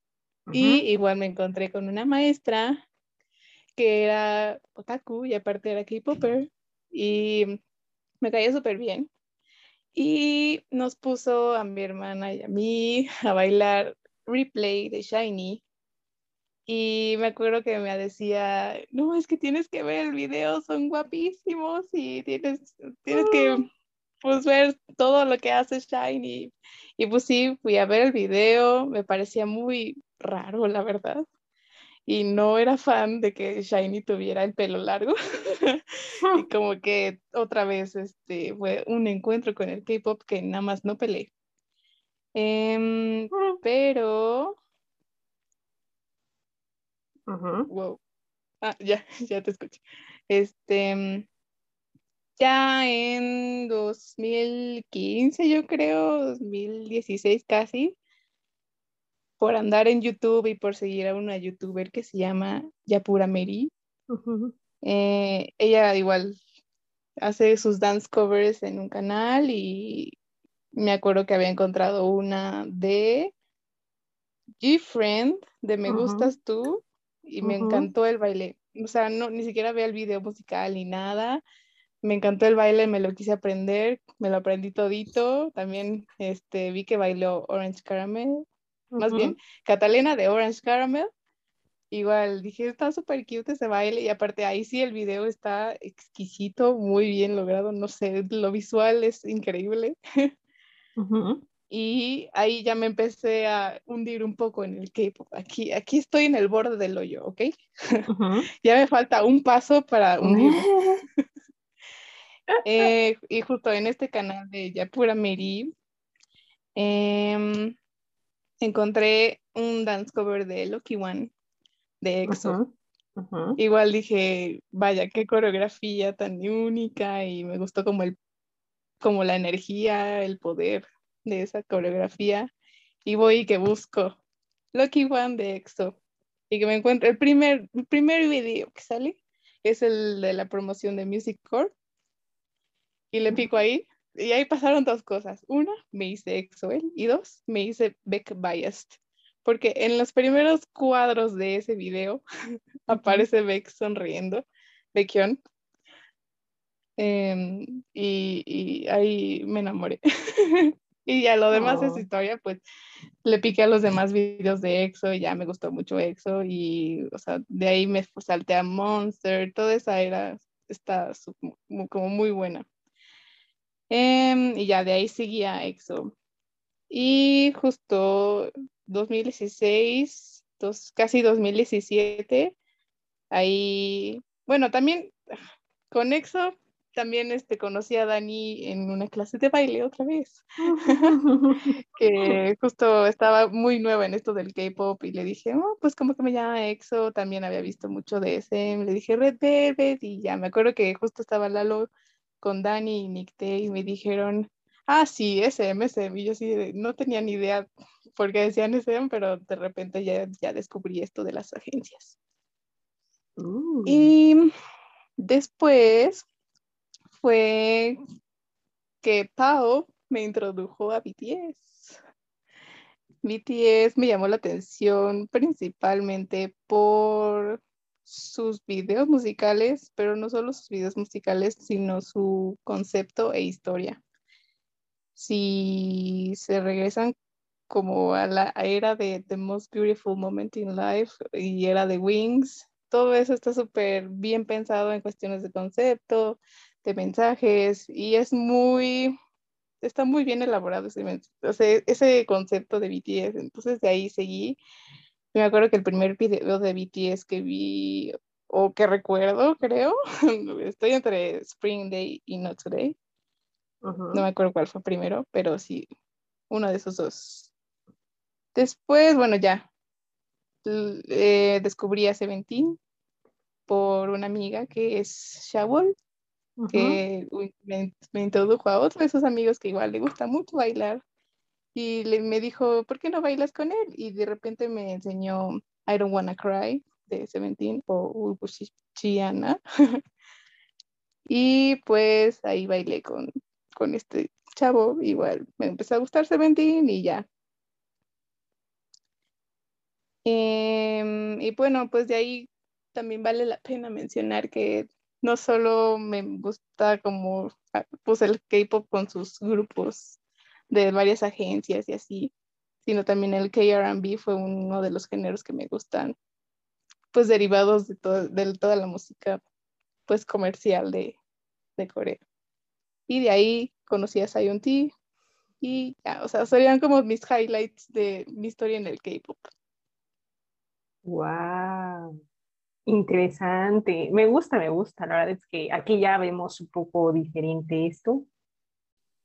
y igual me encontré con una maestra que era otaku y aparte era K-popper y me caía súper bien. Y nos puso a mi hermana y a mí a bailar replay de Shiny. Y me acuerdo que me decía, no, es que tienes que ver el video, son guapísimos y tienes, tienes que pues, ver todo lo que hace Shiny. Y pues sí, fui a ver el video, me parecía muy raro, la verdad. Y no era fan de que Shiny tuviera el pelo largo. y como que otra vez este, fue un encuentro con el K-pop que nada más no peleé. Em, pero, Ujú. wow. Ah, ya, ya te escucho. Este, mm, ya en 2015, yo creo, 2016 casi, por andar en YouTube y por seguir a una youtuber que se llama Yapura Meri. Eh, ella igual hace sus dance covers en un canal y me acuerdo que había encontrado una de G-Friend, de Me. Gustas Tú, y me encantó el baile. O sea, no, ni siquiera veía el video musical ni nada. Me encantó el baile, me lo quise aprender, me lo aprendí todito. También este, vi que bailó Orange Caramel, más Ujú. bien Catalina de Orange Caramel. Igual dije, está súper cute ese baile y aparte ahí sí el video está exquisito, muy bien logrado, no sé, lo visual es increíble Ujú. y ahí ya me empecé a hundir un poco en el K-pop. Aquí, aquí estoy en el borde del hoyo, ¿ok? Ujú. Ya me falta un paso para hundirme. Eh, y justo en este canal de Yapura Meri em, encontré un dance cover de Lucky One de EXO. Ujú. Ujú. Igual dije, vaya, qué coreografía tan única y me gustó como el, como la energía, el poder de esa coreografía. Y voy y que busco Lucky One de EXO y que me encuentro el primer, el primer video que sale es el de la promoción de Music Core y le pico ahí y ahí pasaron dos cosas. Una, me hice EXO él y dos, me hice Beck Biased. Porque en los primeros cuadros de ese video aparece Beck sonriendo, Baekhyun. Em, y, y ahí me enamoré. y ya lo demás es Oh. historia, pues le piqué a los demás videos de EXO y ya me gustó mucho EXO y, o sea, de ahí me salté a Monster, toda esa era está como muy buena. Em, y ya de ahí seguía EXO. Y justo 2016, dos, casi 2017, ahí, bueno, también con EXO, también este, conocí a Dani en una clase de baile otra vez, que justo estaba muy nueva en esto del K-pop y le dije, oh, pues como que me llama EXO, también había visto mucho de SM, le dije Red Velvet y ya me acuerdo que justo estaba Lalo con Dani y Nick Tay y me dijeron, ah, sí, SM, SM, y yo sí, no tenía ni idea por qué decían SM, pero de repente ya, ya descubrí esto de las agencias. Uh, Y después fue que Pau me introdujo a BTS. BTS me llamó la atención principalmente por sus videos musicales, pero no solo sus videos musicales, sino su concepto e historia. Si se regresan como a la era de The Most Beautiful Moment in Life y era de Wings, todo eso está súper bien pensado en cuestiones de concepto, de mensajes y es muy, está muy bien elaborado ese, sea, ese concepto de BTS. Entonces de ahí seguí. Me acuerdo que el primer video de BTS que vi o que recuerdo, creo, estoy entre Spring Day y Not Today. ujú. No me acuerdo cuál fue primero, pero sí, uno de esos dos. Después, bueno, ya eh, descubrí a Seventeen por una amiga que es Shawol, Ujú. que uy, me, me introdujo a otro de esos amigos que igual le gusta mucho bailar y le, me dijo, ¿por qué no bailas con él? Y de repente me enseñó I Don't Wanna Cry de Seventeen o Ulbuchiana. y pues ahí bailé con, con este chavo, igual me empezó a gustar Seventeen y ya. Em, y bueno, pues de ahí también vale la pena mencionar que no solo me gusta como ah, pues el K-pop con sus grupos de varias agencias y así, sino también el K-R&B fue uno de los géneros que me gustan, pues derivados de, to- de toda la música pues comercial de, de Corea. Y de ahí conocí a Zion T y ya, o sea, serían como mis highlights de mi historia en el K-pop. Wow, interesante. Me gusta, me gusta. La verdad es que aquí ya vemos un poco diferente esto.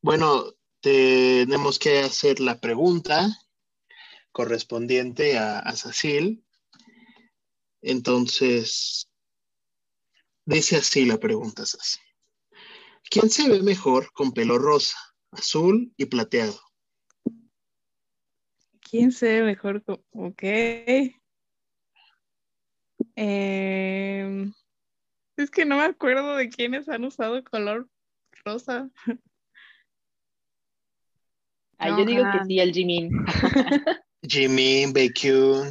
Bueno, tenemos que hacer la pregunta correspondiente a, a Cecil. Entonces, dice así la pregunta, Sass. ¿Quién se ve mejor con pelo rosa, azul y plateado? ¿Quién se ve mejor? co- Ok. Em, es que no me acuerdo de quiénes han usado color rosa. Ay, yo digo que sí, el Jimin. Jimin, Baekhyun.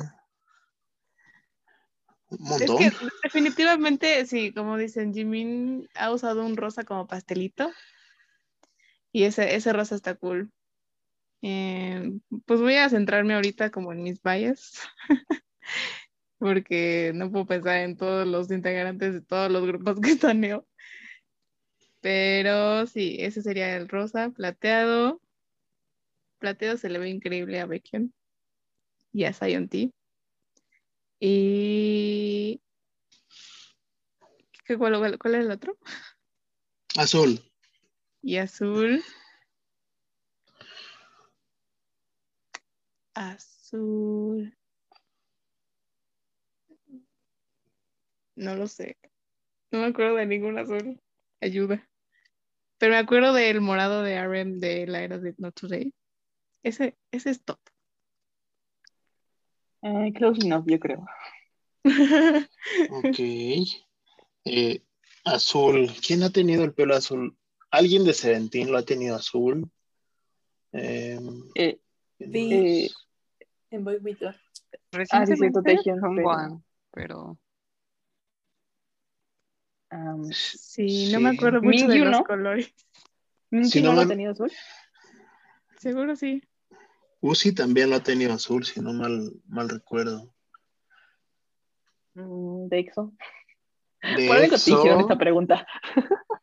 Un Es montón. que definitivamente, sí, como dicen, Jimin ha usado un rosa como pastelito. Y ese, ese rosa está cool. Em, pues voy a centrarme ahorita como en mis bias. Porque no puedo pensar en todos los integrantes de todos los grupos que están Neo. Pero sí, ese sería el rosa, plateado. Plateado se le ve increíble a Baekhyun y a Zion T. Y... ¿qué- cuál, cuál- cuál es el otro? Azul. Y azul. Azul. No lo sé. No me acuerdo de ningún azul. Ayuda. Pero me acuerdo del morado de RM de la era de Not Today. Ese, ese es top. Eh, close enough, yo creo. Ok. Eh, azul. ¿Quién ha tenido el pelo azul? ¿Alguien de Seventeen lo ha tenido azul? Eh, Eh, Sí. eh, En Boy With Love. Ah, Recientemente Taehyung, pero- um, Sí, no me acuerdo mucho de Mingyu, los ¿no? colores. ¿Minky Si no no lo ha tenido azul? Seguro sí. Uzi también lo ha tenido azul, si no mal, mal recuerdo. Mm, de EXO. De te hicieron EXO. esta pregunta.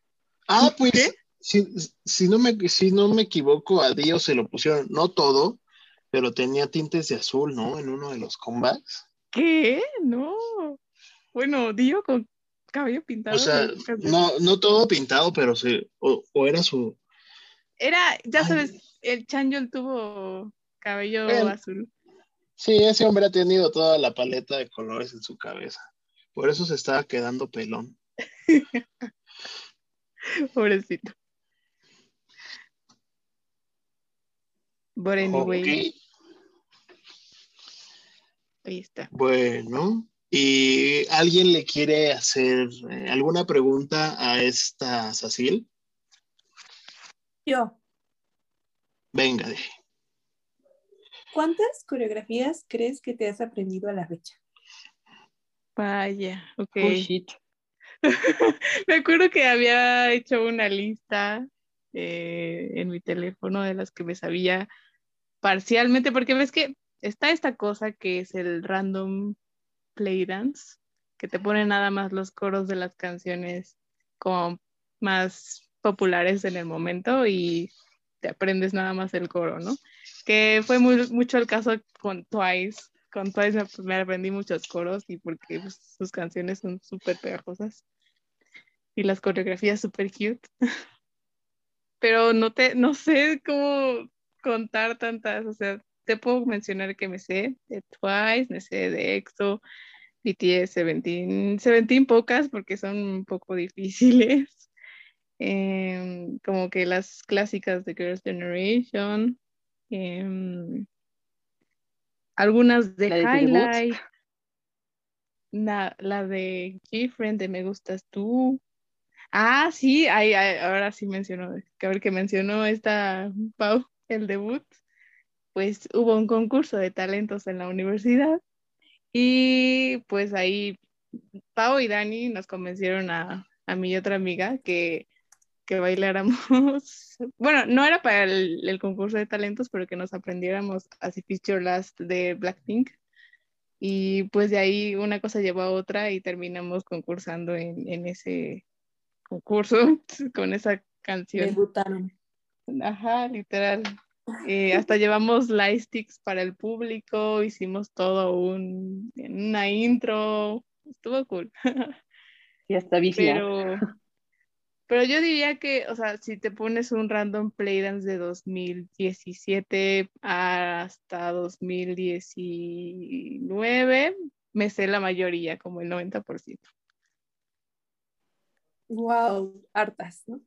Ah, pues, si, si, no me, si no me equivoco, a Dio se lo pusieron, no todo, pero tenía tintes de azul, ¿no? En uno de los combats. ¿Qué? No. Bueno, Dio con cabello pintado. O sea, no, no todo pintado, pero se, o, o era su... Era, ya Ay. sabes, el Changyol tuvo cabello azul. Sí, ese hombre ha tenido toda la paleta de colores en su cabeza. Por eso se estaba quedando pelón. Pobrecito. But anyway, Ok, ahí está. bueno. ¿Y alguien le quiere hacer eh, alguna pregunta a esta Cecil? Yo, Venga, de. ¿Cuántas coreografías crees que te has aprendido a la fecha? Vaya, ok. Oh, shit. Me acuerdo que había hecho una lista eh, en mi teléfono de las que me sabía parcialmente, porque ves que está esta cosa que es el random play dance, que te pone nada más los coros de las canciones como más populares en el momento y te aprendes nada más el coro, ¿no? Que fue muy, mucho el caso con Twice. Con Twice me, aprendí muchos coros y porque pues, sus canciones son súper pegajosas y las coreografías súper cute. Pero no te, no sé cómo contar tantas, o sea, te puedo mencionar que me sé de Twice, me sé de EXO, BTS, Seventeen, Seventeen pocas porque son un poco difíciles. Em, como que las clásicas de Girls' Generation, em, algunas de ¿La de? Highlight, na- la de Different, de Me Gustas Tú. Ah, sí, ay, ay, ahora sí mencionó, que a ver que mencionó esta Pau, el debut, pues hubo un concurso de talentos en la universidad y pues ahí Pau y Dani nos convencieron a, a y otra amiga que, que bailáramos, bueno, no era para el, el concurso de talentos, pero que nos aprendiéramos así Picture Last de Blackpink. Y pues de ahí una cosa llevó a otra y terminamos concursando en, en ese concurso con esa canción. Debutaron. Ajá, literal. Eh, hasta llevamos light sticks para el público, hicimos todo un, una intro, estuvo cool. Y hasta vicia. Pero, pero yo diría que, o sea, si te pones un random playdance de 2017 hasta 2019, me sé la mayoría, como el 90%. Wow, hartas, ¿no?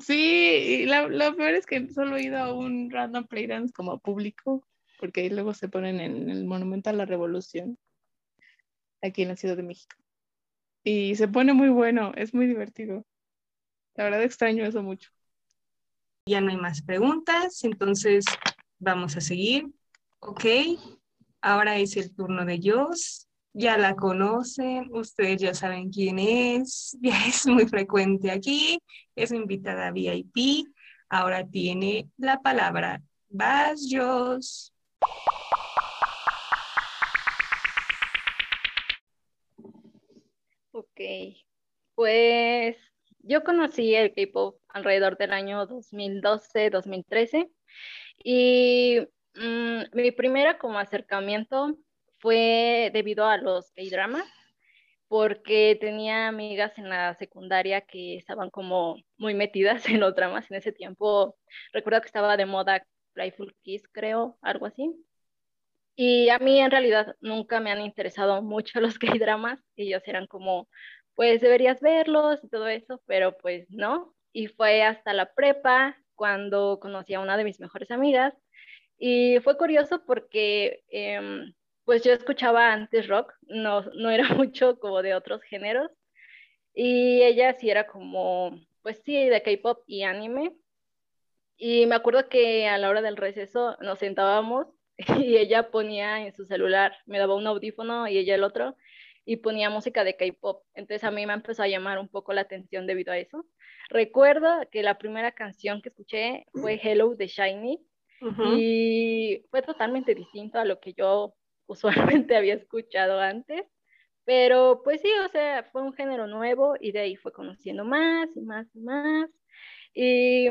Sí, y la- lo peor es que solo he ido a un random playdance como público, porque ahí luego se ponen en el Monumento a la Revolución, aquí en la Ciudad de México. Y se pone muy bueno, es muy divertido. La verdad extraño eso mucho. Ya no hay más preguntas, entonces vamos a seguir. Ok, ahora es el turno de Jos. Ya la conocen, ustedes ya saben quién es, ya es muy frecuente aquí, es invitada VIP. Ahora tiene la palabra. Vas, Jos. Ok, pues yo conocí el K-pop alrededor del año 2012-2013 y mm, mi primera como acercamiento fue debido a los K-dramas porque tenía amigas en la secundaria que estaban como muy metidas en los dramas en ese tiempo. Recuerdo que estaba de moda Playful Kiss, creo, algo así. Y a mí en realidad nunca me han interesado mucho los K-dramas. Ellos eran como, pues deberías verlos y todo eso, pero pues no. Y fue hasta la prepa cuando conocí a una de mis mejores amigas. Y fue curioso porque em, pues yo escuchaba antes rock, no, no era mucho como de otros géneros. Y ella sí era como, pues sí, de K-pop y anime. Y me acuerdo que a la hora del receso nos sentábamos y ella ponía en su celular, me daba un audífono y ella el otro, y ponía música de K-pop. Entonces a mí me empezó a llamar un poco la atención debido a eso. Recuerdo que la primera canción que escuché fue Hello de Shiny y fue totalmente distinto a lo que yo usualmente había escuchado antes, Pero pues sí, o sea, fue un género nuevo y de ahí fue conociendo más y más y más. Y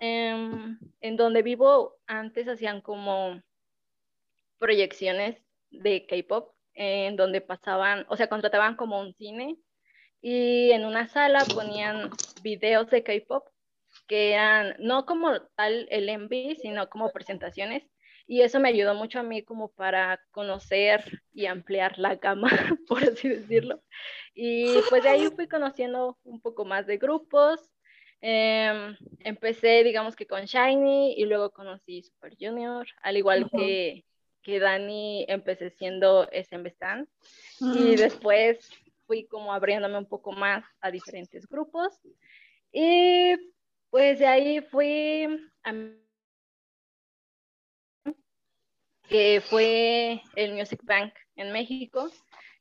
em, en donde vivo antes hacían como proyecciones de K-pop en donde pasaban, o sea, contrataban como un cine y en una sala ponían videos de K-pop que eran no como tal el MV, sino como presentaciones. Y eso me ayudó mucho a mí como para conocer y ampliar la gama, por así decirlo. Y pues de ahí fui conociendo un poco más de grupos. Em, empecé, digamos que con Shiny y luego conocí Super Junior, al igual que, que Dani, empecé siendo SM Stan. Y después fui como abriéndome un poco más a diferentes grupos. Y pues de ahí fui a que fue el Music Bank en México.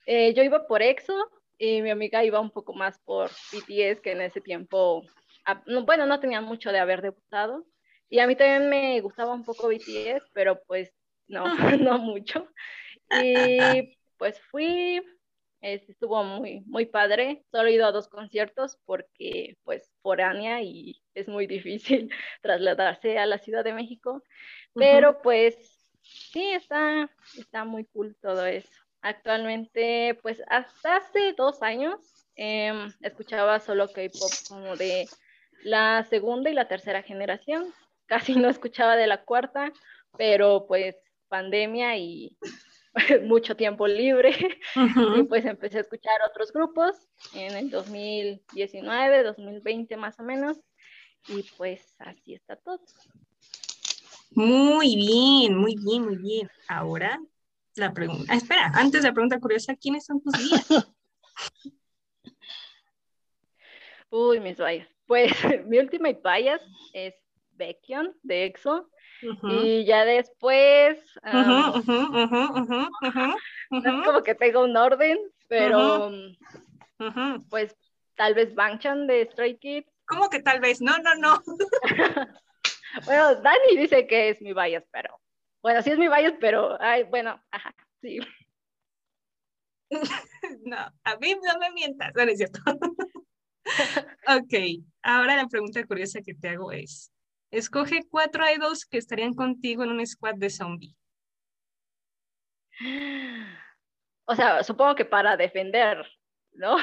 Eh, yo iba por EXO y mi amiga iba un poco más por BTS, que en ese tiempo, ah, no, bueno, no tenía mucho de haber debutado. Y a mí también me gustaba un poco BTS, pero pues no, no mucho. Y pues fui, este, estuvo muy, muy padre. Solo he ido a dos conciertos porque pues foránea y es muy difícil trasladarse a la Ciudad de México. Pero pues sí, está, está muy cool todo eso. Actualmente, pues hasta hace dos años em, escuchaba solo K-pop como de la segunda y la tercera generación. Casi no escuchaba de la cuarta, pero pues pandemia y mucho tiempo libre. Y pues empecé a escuchar otros grupos en el 2019, 2020 más o menos. Y pues así está todo. Muy bien, muy bien, muy bien. Ahora la pregunta. espera, antes de la pregunta curiosa, ¿quiénes son tus guías? Uy, mis bias. Pues mi última bias es Baekhyun de EXO. Y ya después, no es como que tengo un orden, pero pues tal vez Bangchan de Stray Kids. ¿Cómo que tal vez? No, no, no. bueno, Dani dice que es mi bias, pero bueno, sí es mi bias, pero ay, bueno, ajá, sí. no, a mí no me mientas, no es cierto. ok, ahora la pregunta curiosa que te hago es, Escoge cuatro idols que estarían contigo en un squad de zombie. O sea, supongo que para defender, ¿no?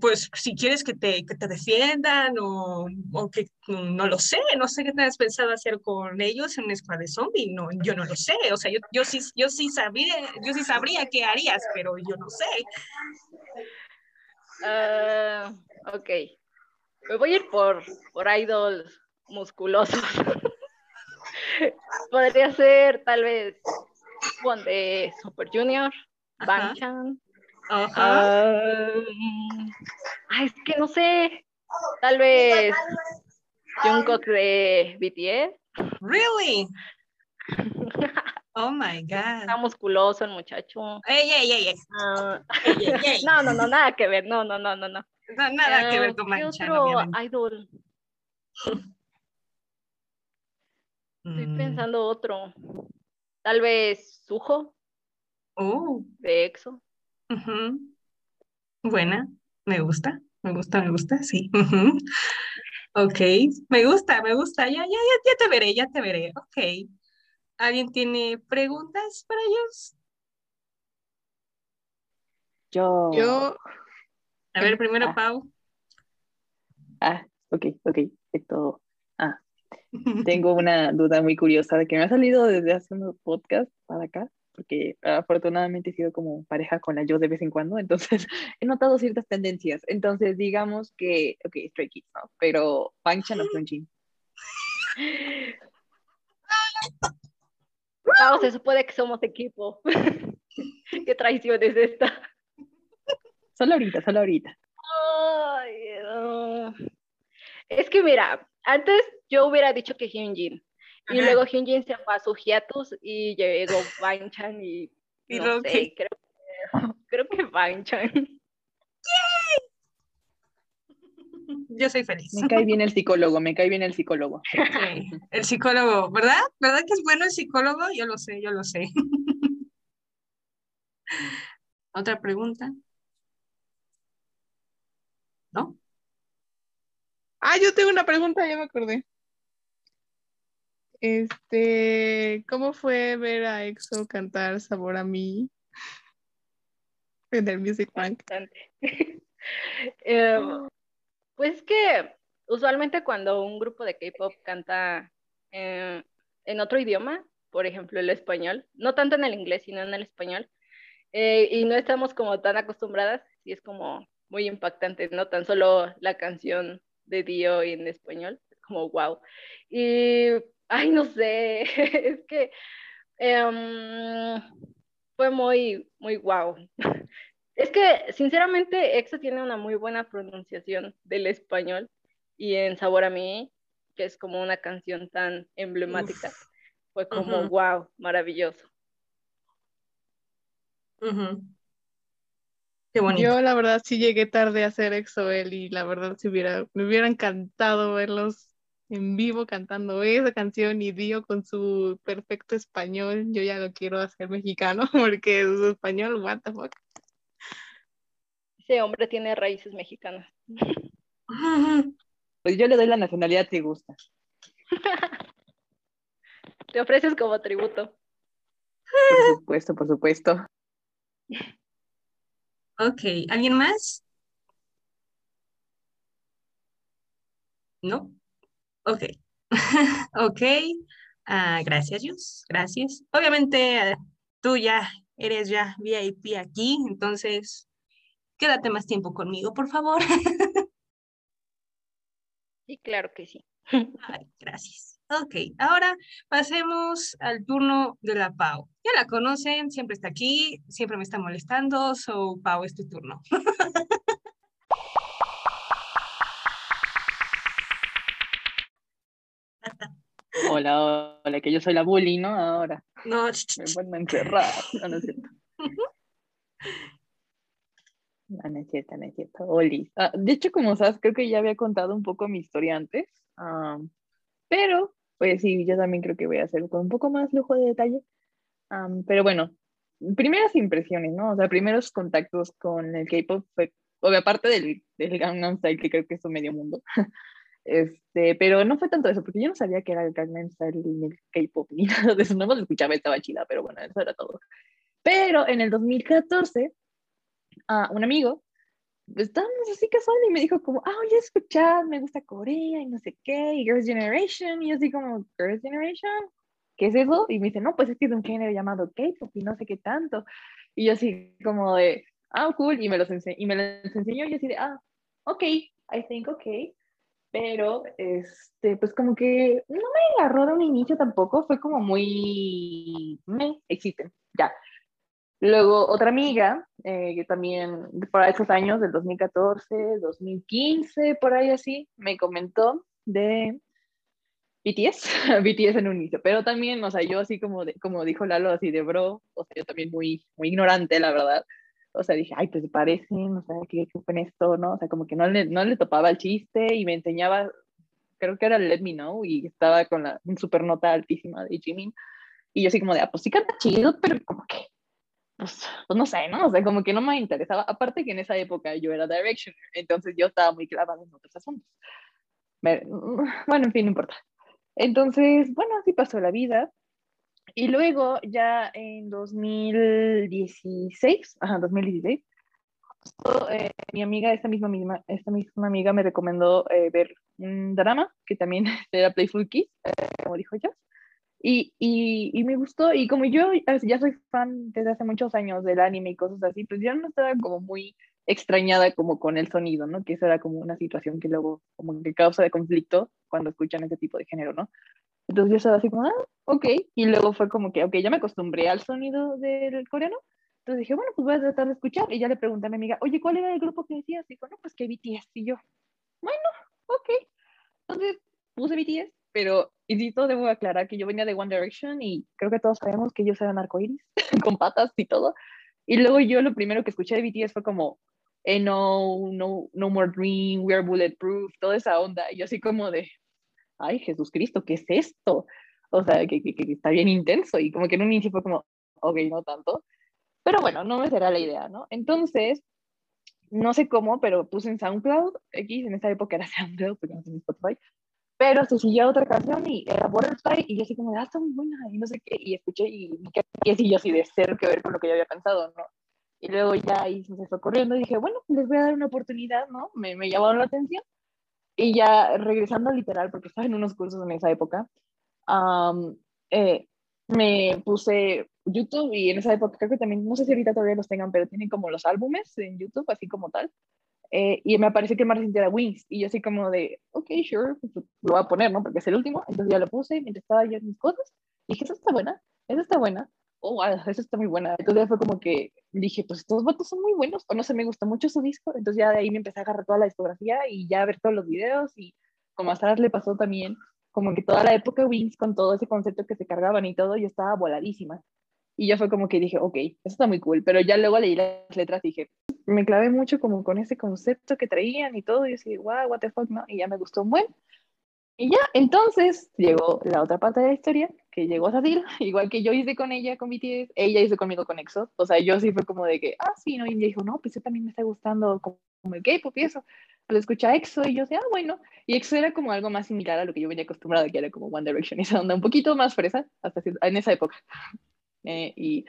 Pues si quieres que te, que te defiendan o, o, que no lo sé, no sé qué te has pensado hacer con ellos en un squad de zombie, no, yo no lo sé, o sea, yo, yo, sí, yo, sí, sabría, yo sí sabría qué harías, pero yo no sé. Uh, ok, me voy a ir por, por idols musculosos. Podría ser tal vez one de Super Junior, Banchan. es que no sé. Tal vez Jungkook de BTS. Really? Oh my God. Está musculoso el muchacho. Ey, ey, ey, ey. Ah, no, no, no, nada que ver. No, no, no, no, no. nada que ver con Banchan. otro idol? Estoy Mm. pensando otro. Tal vez Sujo Oh, de EXO. ujú. Buena, me gusta, me gusta, me gusta, sí. ujú. Ok, me gusta, me gusta, ya, ya, ya, ya te veré, ya te veré. Ok. ¿Alguien tiene preguntas para ellos? Yo. Yo, A ver, primero Ah. Pau. Ah, ok, ok. Esto. Tengo una duda muy curiosa de que me ha salido desde hace unos podcasts para acá, porque afortunadamente he sido como pareja con la yo de vez en cuando, entonces he notado ciertas tendencias. Entonces, digamos que, ok, Stray Kids, ¿no? Pero Banchan o Sunjin. Vamos, se supone que somos equipo. Qué traición es esta. Solo ahorita, solo ahorita. Ay, no. Es que mira, antes yo hubiera dicho que Hyunjin. Y Ajá. luego Hyunjin se fue a su hiatus y llegó Banchan y, y no sé, creo creo que Banchan. Yo soy feliz. Me cae bien el psicólogo, me cae bien el psicólogo. El psicólogo, ¿verdad? ¿Verdad que es bueno el psicólogo? Yo lo sé, yo lo sé. ¿Otra pregunta? ¿No? Ah, yo tengo una pregunta, ya me acordé. Este, ¿cómo fue ver a EXO cantar Sabor a mí en el Music Bank? Eh, pues que usualmente cuando un grupo de K-pop canta eh, en otro idioma, por ejemplo el español, no tanto en el inglés, sino en el español, eh, y no estamos como tan acostumbradas, y es como muy impactante, no tan solo la canción de Dio en español, es como wow. Y, ay, no sé, es que em, fue muy, muy wow. Es que, sinceramente, EXO tiene una muy buena pronunciación del español y en Sabor a mí, que es como una canción tan emblemática, Uf. fue como wow, maravilloso. Ujú. Qué bonito. Yo la verdad sí llegué tarde a hacer EXO-L y la verdad si hubiera, me hubiera encantado verlos en vivo cantando esa canción y Dio con su perfecto español. Yo ya lo quiero hacer mexicano porque su español, what the fuck. Ese hombre tiene raíces mexicanas. Pues yo le doy la nacionalidad si gusta. Te ofreces como tributo. Por supuesto, por supuesto. Ok, ¿alguien más? ¿No? Ok. Ok. Ah, gracias, Jus. Gracias. Obviamente, eh, tú ya eres ya VIP aquí, entonces quédate más tiempo conmigo, por favor. Sí, claro que sí. Ay, gracias. Ok, ahora pasemos al turno de la Pau. Ya la conocen, siempre está aquí, siempre me está molestando, so Pau, es tu turno. Hola, hola, que yo soy la bully, ¿no? Ahora No, me van a encerrar. No, no es cierto. No, no es cierto, no es cierto. Oli. Ah, de hecho, como sabes, creo que ya había contado un poco mi historia antes. ah, pero, pues sí, yo también creo que voy a hacer con un poco más lujo de detalle. Am, pero bueno, primeras impresiones, ¿no? O sea, primeros contactos con el K-pop fue, o aparte del, del Gangnam Style, que creo que es un medio mundo. Este, pero no fue tanto eso, porque yo no sabía que era el Gangnam Style ni el K-pop ni nada de eso, no lo escuchaba, estaba chida, pero bueno, eso era todo. Pero en el 2014, a un amigo, estábamos así casual y me dijo como, ah, oye, escuchad, me gusta Corea y no sé qué, y Girls' Generation, y yo así como, Girls' Generation, ¿qué es eso? Y me dice, no, pues es que es un género llamado K-pop y no sé qué tanto. Y yo así como de, ah, cool, y me los, y me los enseñó y yo así de, ah, ok, I think ok. Pero, este, pues como que no me agarró de un inicio tampoco, fue como muy, me existen, ya. Luego otra amiga, eh, que también para esos años, del 2014, 2015, por ahí así, me comentó de BTS, BTS en un inicio, pero también, o sea, yo así como, de, como dijo Lalo, así de bro, o sea, yo también muy, muy ignorante, la verdad. O sea, dije, ay, pues parecen, o sea, ¿qué fue esto, no? O sea, como que no le, no le topaba el chiste y me enseñaba, creo que era Let Me Know, y estaba con la super nota altísima de Jimin. Y yo así como de, ah, pues sí canta chido, pero como que, pues, pues no sé, ¿no? O sea, como que no me interesaba. Aparte que en esa época yo era Directioner, entonces yo estaba muy clavada en otros asuntos. Bueno, en fin, no importa. Entonces, bueno, así pasó la vida. Y luego, ya en 2016, ajá, 2016, justo, eh, mi amiga, esta misma, misma, esta misma amiga me recomendó eh, ver un drama que también era Playful Kiss, eh, como dijo ella. Y, y, y, me gustó, y como yo ya soy fan desde hace muchos años del anime y cosas así, pues yo no estaba como muy extrañada como con el sonido, ¿no? Que eso era como una situación que luego como que causa de conflicto cuando escuchan ese tipo de género, ¿no? Entonces yo estaba así como, ah, ok, y luego fue como que, ok, ya me acostumbré al sonido del coreano, entonces dije, bueno, pues voy a tratar de escuchar, y ya le pregunté a mi amiga, oye, ¿cuál era el grupo que decías? Dijo, no, pues que BTS, y yo, bueno, ok, entonces puse BTS, pero insisto, debo aclarar que yo venía de One Direction y creo que todos sabemos que ellos eran arcoíris, con patas y todo. Y luego yo lo primero que escuché de BTS fue como, eh, no, no, no More Dream, We Are Bulletproof, toda esa onda. Y yo así como de, ay, Jesús Cristo, ¿qué es esto? O sea, que, que, que está bien intenso. Y como que en un inicio fue como, ok, no tanto. Pero bueno, no me será la idea, ¿no? Entonces, no sé cómo, pero puse en SoundCloud, X, en esa época era SoundCloud, porque no tenía Spotify, pero se siguió otra canción y era Butterfly, y yo así como, ah, está muy buena, y no sé qué, y escuché, y, y así yo así de cero que ver con lo que yo había pensado, ¿no? Y luego ya ahí se fue corriendo y dije, bueno, les voy a dar una oportunidad, ¿no? Me, me llamaron la atención. Y ya regresando literal, porque estaba en unos cursos en esa época, am, eh, me puse YouTube y en esa época creo que también, no sé si ahorita todavía los tengan, pero tienen como los álbumes en YouTube, así como tal. Eh, y me apareció que el reciente era Wings. Y yo así como de, ok, sure, pues, lo voy a poner, ¿no? Porque es el último. Entonces ya lo puse mientras estaba yo en mis cosas. Y dije, esa está buena, esa está buena. Oh, wow, esa está muy buena. Entonces ya fue como que dije, pues estos votos son muy buenos. O no sé, me gustó mucho su disco. Entonces ya de ahí me empecé a agarrar toda la discografía y ya a ver todos los videos. Y como a Sara le pasó también, como que toda la época Wings con todo ese concepto que se cargaban y todo, yo estaba voladísima. Y ya fue como que dije, ok, eso está muy cool. Pero ya luego leí las letras y dije, me clavé mucho como con ese concepto que traían y todo. Y así, wow, what the fuck, ¿no? Y ya me gustó un buen. Y ya, entonces llegó la otra parte de la historia, que llegó a salir, igual que yo hice con ella, con BTS, ella hizo conmigo con EXO. O sea, yo sí fue como de que, ah, sí, ¿no? Y ella dijo, no, pues yo también me está gustando como el K-pop y eso. Pues escucha EXO y yo decía, ah, bueno. Y EXO era como algo más similar a lo que yo venía acostumbrada, que era como One Direction, esa onda un poquito más fresa, hasta en esa época. Eh, y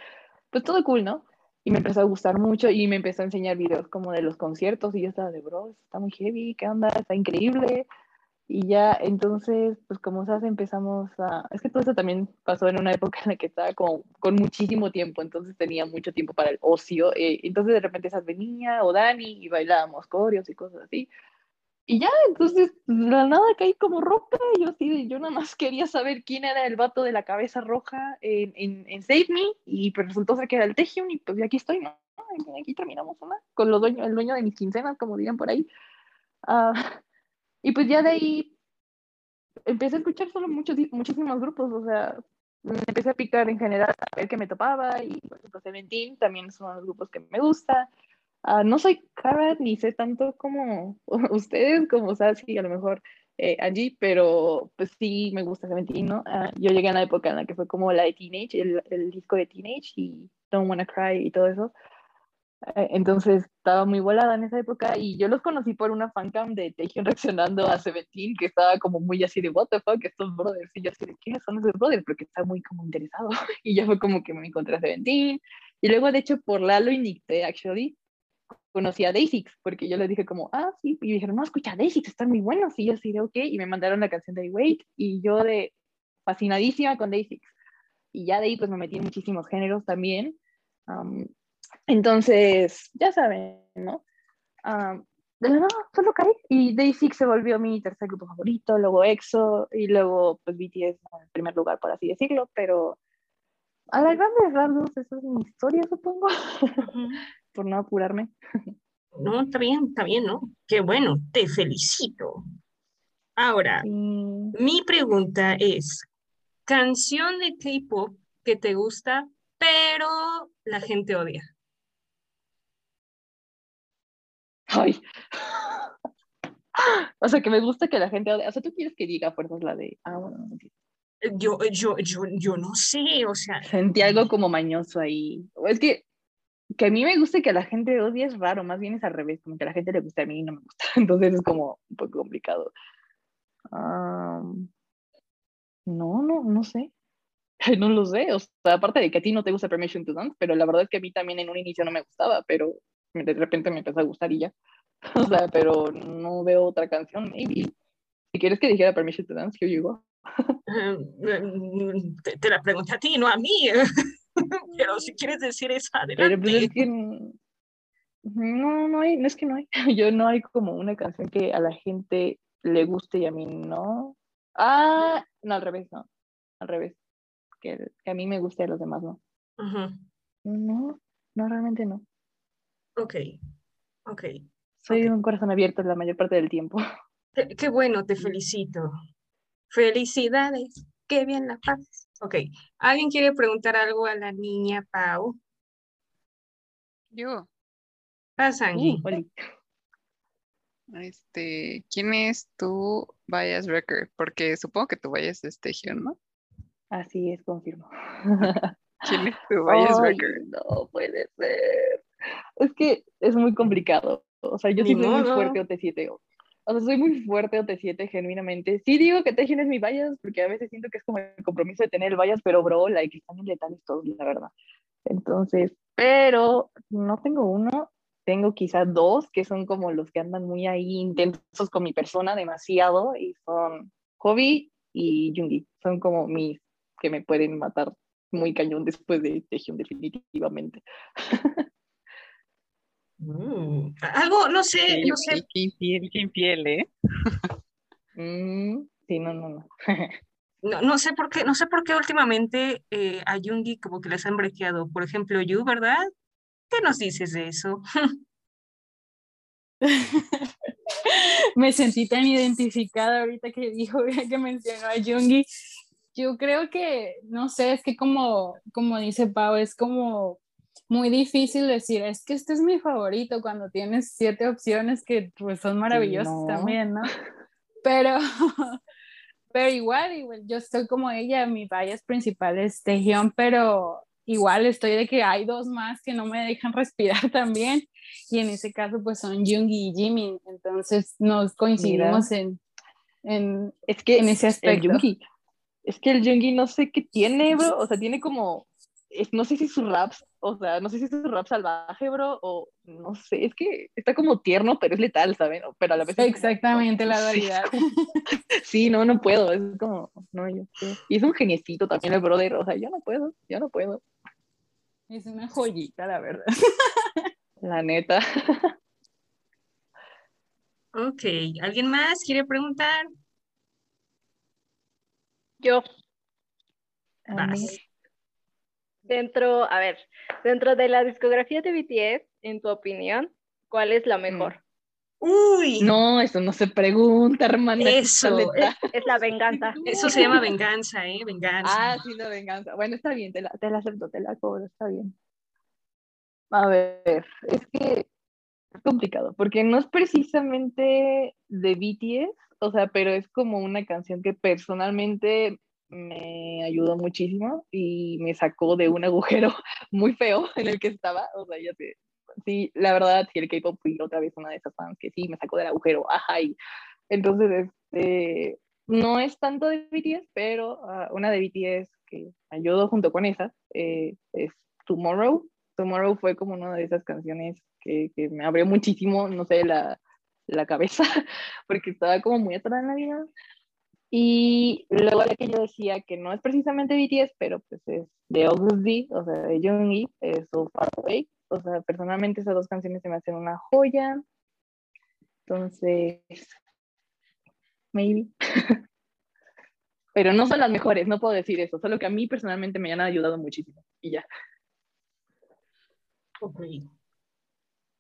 pues todo cool, ¿no? Y me empezó a gustar mucho y me empezó a enseñar videos como de los conciertos y yo estaba de, bro, está muy heavy, ¿qué onda? Está increíble. Y ya, entonces, pues como sabes, empezamos a... Es que todo eso también pasó en una época en la que estaba como con muchísimo tiempo, entonces tenía mucho tiempo para el ocio. eh, entonces de repente esas venía o Dani y bailábamos coreos y cosas así. Y ya, entonces, de la nada caí como roca. y Yo así de, yo nada más quería saber quién era el vato de la cabeza roja en, en, en Save Me. Y pues resultó ser que era el Taehyung y pues aquí estoy, ¿no? Aquí terminamos una, con los dueños, el dueño de mis quincenas, como dirían por ahí. Ah, y pues ya de ahí empecé a escuchar solo muchos, muchísimos grupos, o sea, me empecé a picar en general a ver qué me topaba y por ejemplo Seventeen también son los grupos que me gustan. Ah, no soy cara ni sé tanto como ustedes, como Sassy, a lo mejor eh, Angie, pero pues sí me gusta Seventeen. Ah, yo llegué en la época en la que fue como la de Teenage, el, el disco de Teenage y Don't Wanna Cry y todo eso. Eh, Entonces estaba muy volada en esa época y yo los conocí por una fancam de Taehyung reaccionando a Seventeen que estaba como muy así de what the fuck estos brothers y yo así de ¿quiénes son esos brothers? Porque está muy como interesado y ya fue como que me encontré a Seventeen y luego de hecho por Lalo y Nicte actually conocí a Day6 porque yo les dije como ah sí y dijeron no escucha Day6 están muy buenos y yo así de ok y me mandaron la canción de Wait y yo de fascinadísima con Day6 y ya de ahí pues me metí en muchísimos géneros también um, entonces, ya saben, ¿no? Um, de la nada, solo caí. Y Day6 se volvió mi tercer grupo favorito, luego EXO y luego pues BTS en primer lugar, por así decirlo, pero a las grandes rasgos esa es mi historia, supongo, por no apurarme. No, está bien, está bien, ¿no? Qué bueno, te felicito. Ahora, Sí. mi pregunta es, canción de K-pop que te gusta, pero la gente odia. Ay. O sea, que me gusta que la gente odie. O sea, tú quieres que diga a fuerzas la de. Ah, bueno, no. Yo, yo, yo, yo no sé, o sea, Sentí algo como mañoso ahí. Es que que a mí me guste que la gente odie es raro, más bien es al revés, como que a la gente le gusta a mí y no me gusta. Entonces es como un poco complicado. Am, no, no, no sé. No lo sé. O sea, aparte de que a ti no te gusta Permission to Dance, pero la verdad es que a mí también en un inicio no me gustaba, pero de repente me empezó a gustar y ya. O sea, pero no veo otra canción, maybe. Si quieres que dijera Permission to Dance, here you go. eh, mm, te, te la pregunté a ti, no a mí. Pero si quieres decir Pero pues adelante. es que no, no hay, no es que no hay. Yo no hay como una canción que a la gente le guste y a mí no. Ah, no, al revés, no. Al revés. Que, que a mí me guste y a los demás no. No, no, realmente no. Ok, ok. Soy Ok. un corazón abierto la mayor parte del tiempo. Qué bueno, te felicito. Felicidades, qué bien la paz. Ok, ¿alguien quiere preguntar algo a la niña Pau? Yo, Pasa, Angie. Uh, Oli. este, ¿quién es tu bias wrecker? Porque supongo que tu bias es Taehyung, ¿no? Así es, confirmo. ¿Quién es tu bias Ay, wrecker? no puede ser. Es que es muy complicado, O sea, yo Ni sí soy muy fuerte OT7. O, sea, soy muy fuerte OT7, genuinamente. Sí digo que Tejian es mi bias, porque a veces siento que es como el compromiso de tener el bias, pero bro, like, están bien letales todos, la verdad. Entonces, pero no tengo uno, tengo quizás dos, que son como los que andan muy ahí intensos con mi persona demasiado, y son Hobby y Jungi. Son como mis que me pueden matar muy cañón después de Tejion, definitivamente. Mm, Algo, no sé, Sí, no sé, Qué infiel, qué infiel, ¿eh? Mm, sí, no, no, no. no, no sé por qué, no sé por qué últimamente eh, a Jungi como que les han brequeado. Por ejemplo, Yu, ¿verdad? ¿Qué nos dices de eso? Me sentí tan identificada ahorita que dijo que mencionó a Jungi. Yo creo que, no sé, es que como, como dice Pau, es como muy difícil decir, es que este es mi favorito cuando tienes siete opciones que pues son maravillosas no. también, ¿no? Pero, pero igual, igual, yo estoy como ella, mi bias principal es Taehyun, pero igual estoy de que hay dos más que no me dejan respirar también, y en ese caso pues son Jungi y Jimin, entonces nos coincidimos en, en, Es que en ese el aspecto. Jungi, es que el Jungi no sé qué tiene, bro. O sea, tiene como, no sé si su rap, o sea, no sé si es su rap salvaje, bro, o no sé, es que está como tierno, pero es letal, ¿saben? Pero a la vez como- Exactamente la Sí, dualidad. como- Sí, no, no puedo, es como, no, yo sé. Y es un geniecito también el brother, o sea, yo no puedo, yo no puedo, Es una joyita, la verdad. la neta. Ok, ¿alguien más quiere preguntar? Yo, Vas. Dentro, a ver, dentro de la discografía de BTS, en tu opinión, ¿cuál es la mejor? Uy, No, eso no se pregunta, hermana. Eso. Es la venganza. eso se llama venganza, ¿eh? Venganza. Ah, sí, la venganza. Bueno, está bien, te la, te la acepto, te la cobro, está bien. A ver, es que es complicado, porque no es precisamente de BTS, o sea, pero es como una canción que personalmente me ayudó muchísimo y me sacó de un agujero muy feo en el que estaba, o sea, ya sé, sí, la verdad, sí, el K-pop fui otra vez una de esas fans que sí, me sacó del agujero, ajá, y entonces, este, no es tanto de BTS, pero ah, una de BTS que ayudó junto con esa eh, es Tomorrow. Tomorrow fue como una de esas canciones que, que me abrió muchísimo, no sé, la, la cabeza, porque estaba como muy atrás en la vida. Y luego de que yo decía que no es precisamente BTS, pero pues es de August o sea, de Junggi, es So Far Away. O sea, personalmente esas dos canciones se me hacen una joya. Entonces, maybe. Pero no son las mejores, no puedo decir eso, solo que a mí personalmente me han ayudado muchísimo. Y ya. Ok.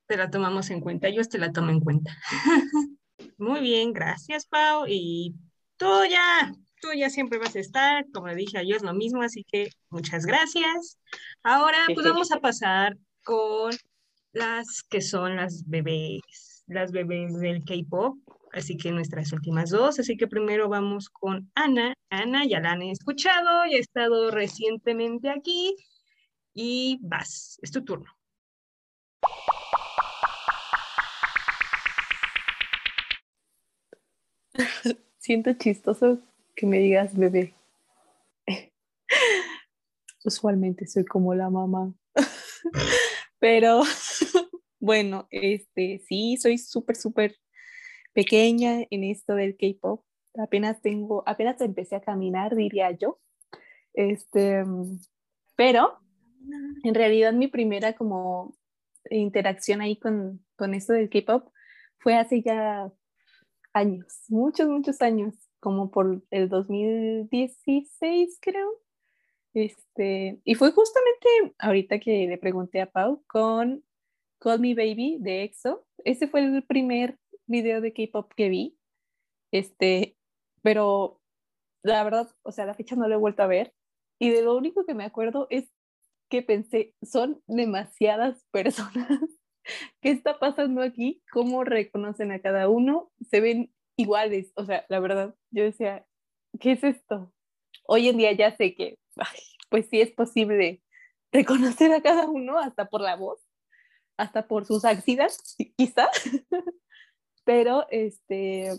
Te la tomamos en cuenta, yo te la tomo en cuenta. Muy bien, gracias, Pau. Y tú ya, tú ya siempre vas a estar, como le dije a yo es lo mismo, así que muchas gracias. Ahora, pues vamos a pasar con las que son las bebés, las bebés del K-pop. Así que nuestras últimas dos. Así que primero vamos con Ana. Ana, ya la han escuchado, ya ha estado recientemente aquí. Y vas, es tu turno. Siento chistoso que me digas bebé. Usualmente soy como la mamá. Pero bueno, este sí, soy súper, súper pequeña en esto del K-pop. Apenas tengo, apenas empecé a caminar, diría yo. Este, pero en realidad mi primera como interacción ahí con, con esto del K-pop fue hace ya años, muchos, muchos años, como por el 2016, creo. Este, y fue justamente ahorita que le pregunté a Pau con Call Me Baby de EXO. Ese fue el primer video de K-pop que vi. Este, pero la verdad, o sea, la fecha no la he vuelto a ver. Y de lo único que me acuerdo es que pensé, son demasiadas personas. ¿Qué está pasando aquí? ¿Cómo reconocen a cada uno? Se ven iguales. O sea, la verdad, yo decía, ¿qué es esto? Hoy en día ya sé que, pues sí es posible reconocer a cada uno hasta por la voz, hasta por sus axilas, quizá. Pero, este,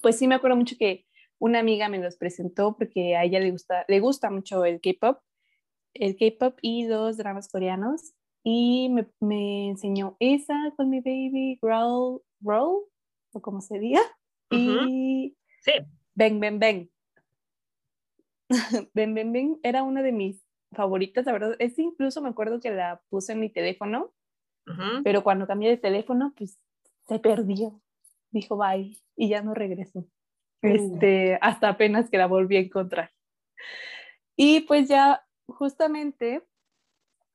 pues sí me acuerdo mucho que una amiga me los presentó porque a ella le gusta, le gusta mucho el K-pop, el K-pop y los dramas coreanos. Y me, me enseñó esa con mi baby, Growl, Growl, o como se diga. Y Sí. Ben Ben Ben. Ben Ben Ben era una de mis favoritas, la verdad. Es incluso me acuerdo que la puse en mi teléfono, Ujú. pero cuando cambié de teléfono, pues se perdió. Dijo bye y ya no regresó. Este, hasta apenas que la volví a encontrar. Y pues ya justamente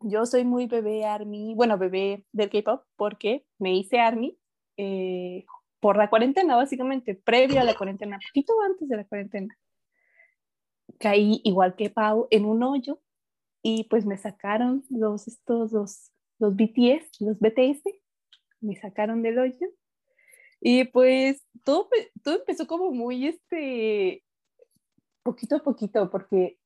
yo soy muy bebé ARMY, bueno, bebé del K-pop porque me hice ARMY eh, por la cuarentena, básicamente, previo a la cuarentena, poquito antes de la cuarentena. Caí igual que Pau en un hoyo y pues me sacaron los, estos, los, los BTS, los BTS, me sacaron del hoyo. Y pues todo, todo empezó como muy, este, poquito a poquito, porque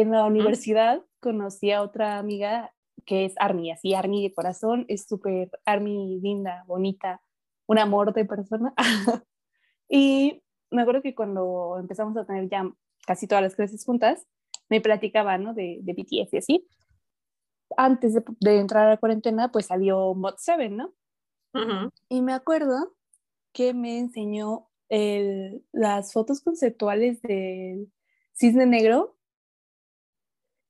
en la universidad conocí a otra amiga que es Army, así Army de corazón, es súper Army linda, bonita, un amor de persona. y me acuerdo que cuando empezamos a tener ya casi todas las clases juntas, me platicaba, ¿no? De, de BTS y así. Antes de, de entrar a la cuarentena, pues salió Mod 7, ¿no? Ujú. Y me acuerdo que me enseñó el- las fotos conceptuales del cisne negro.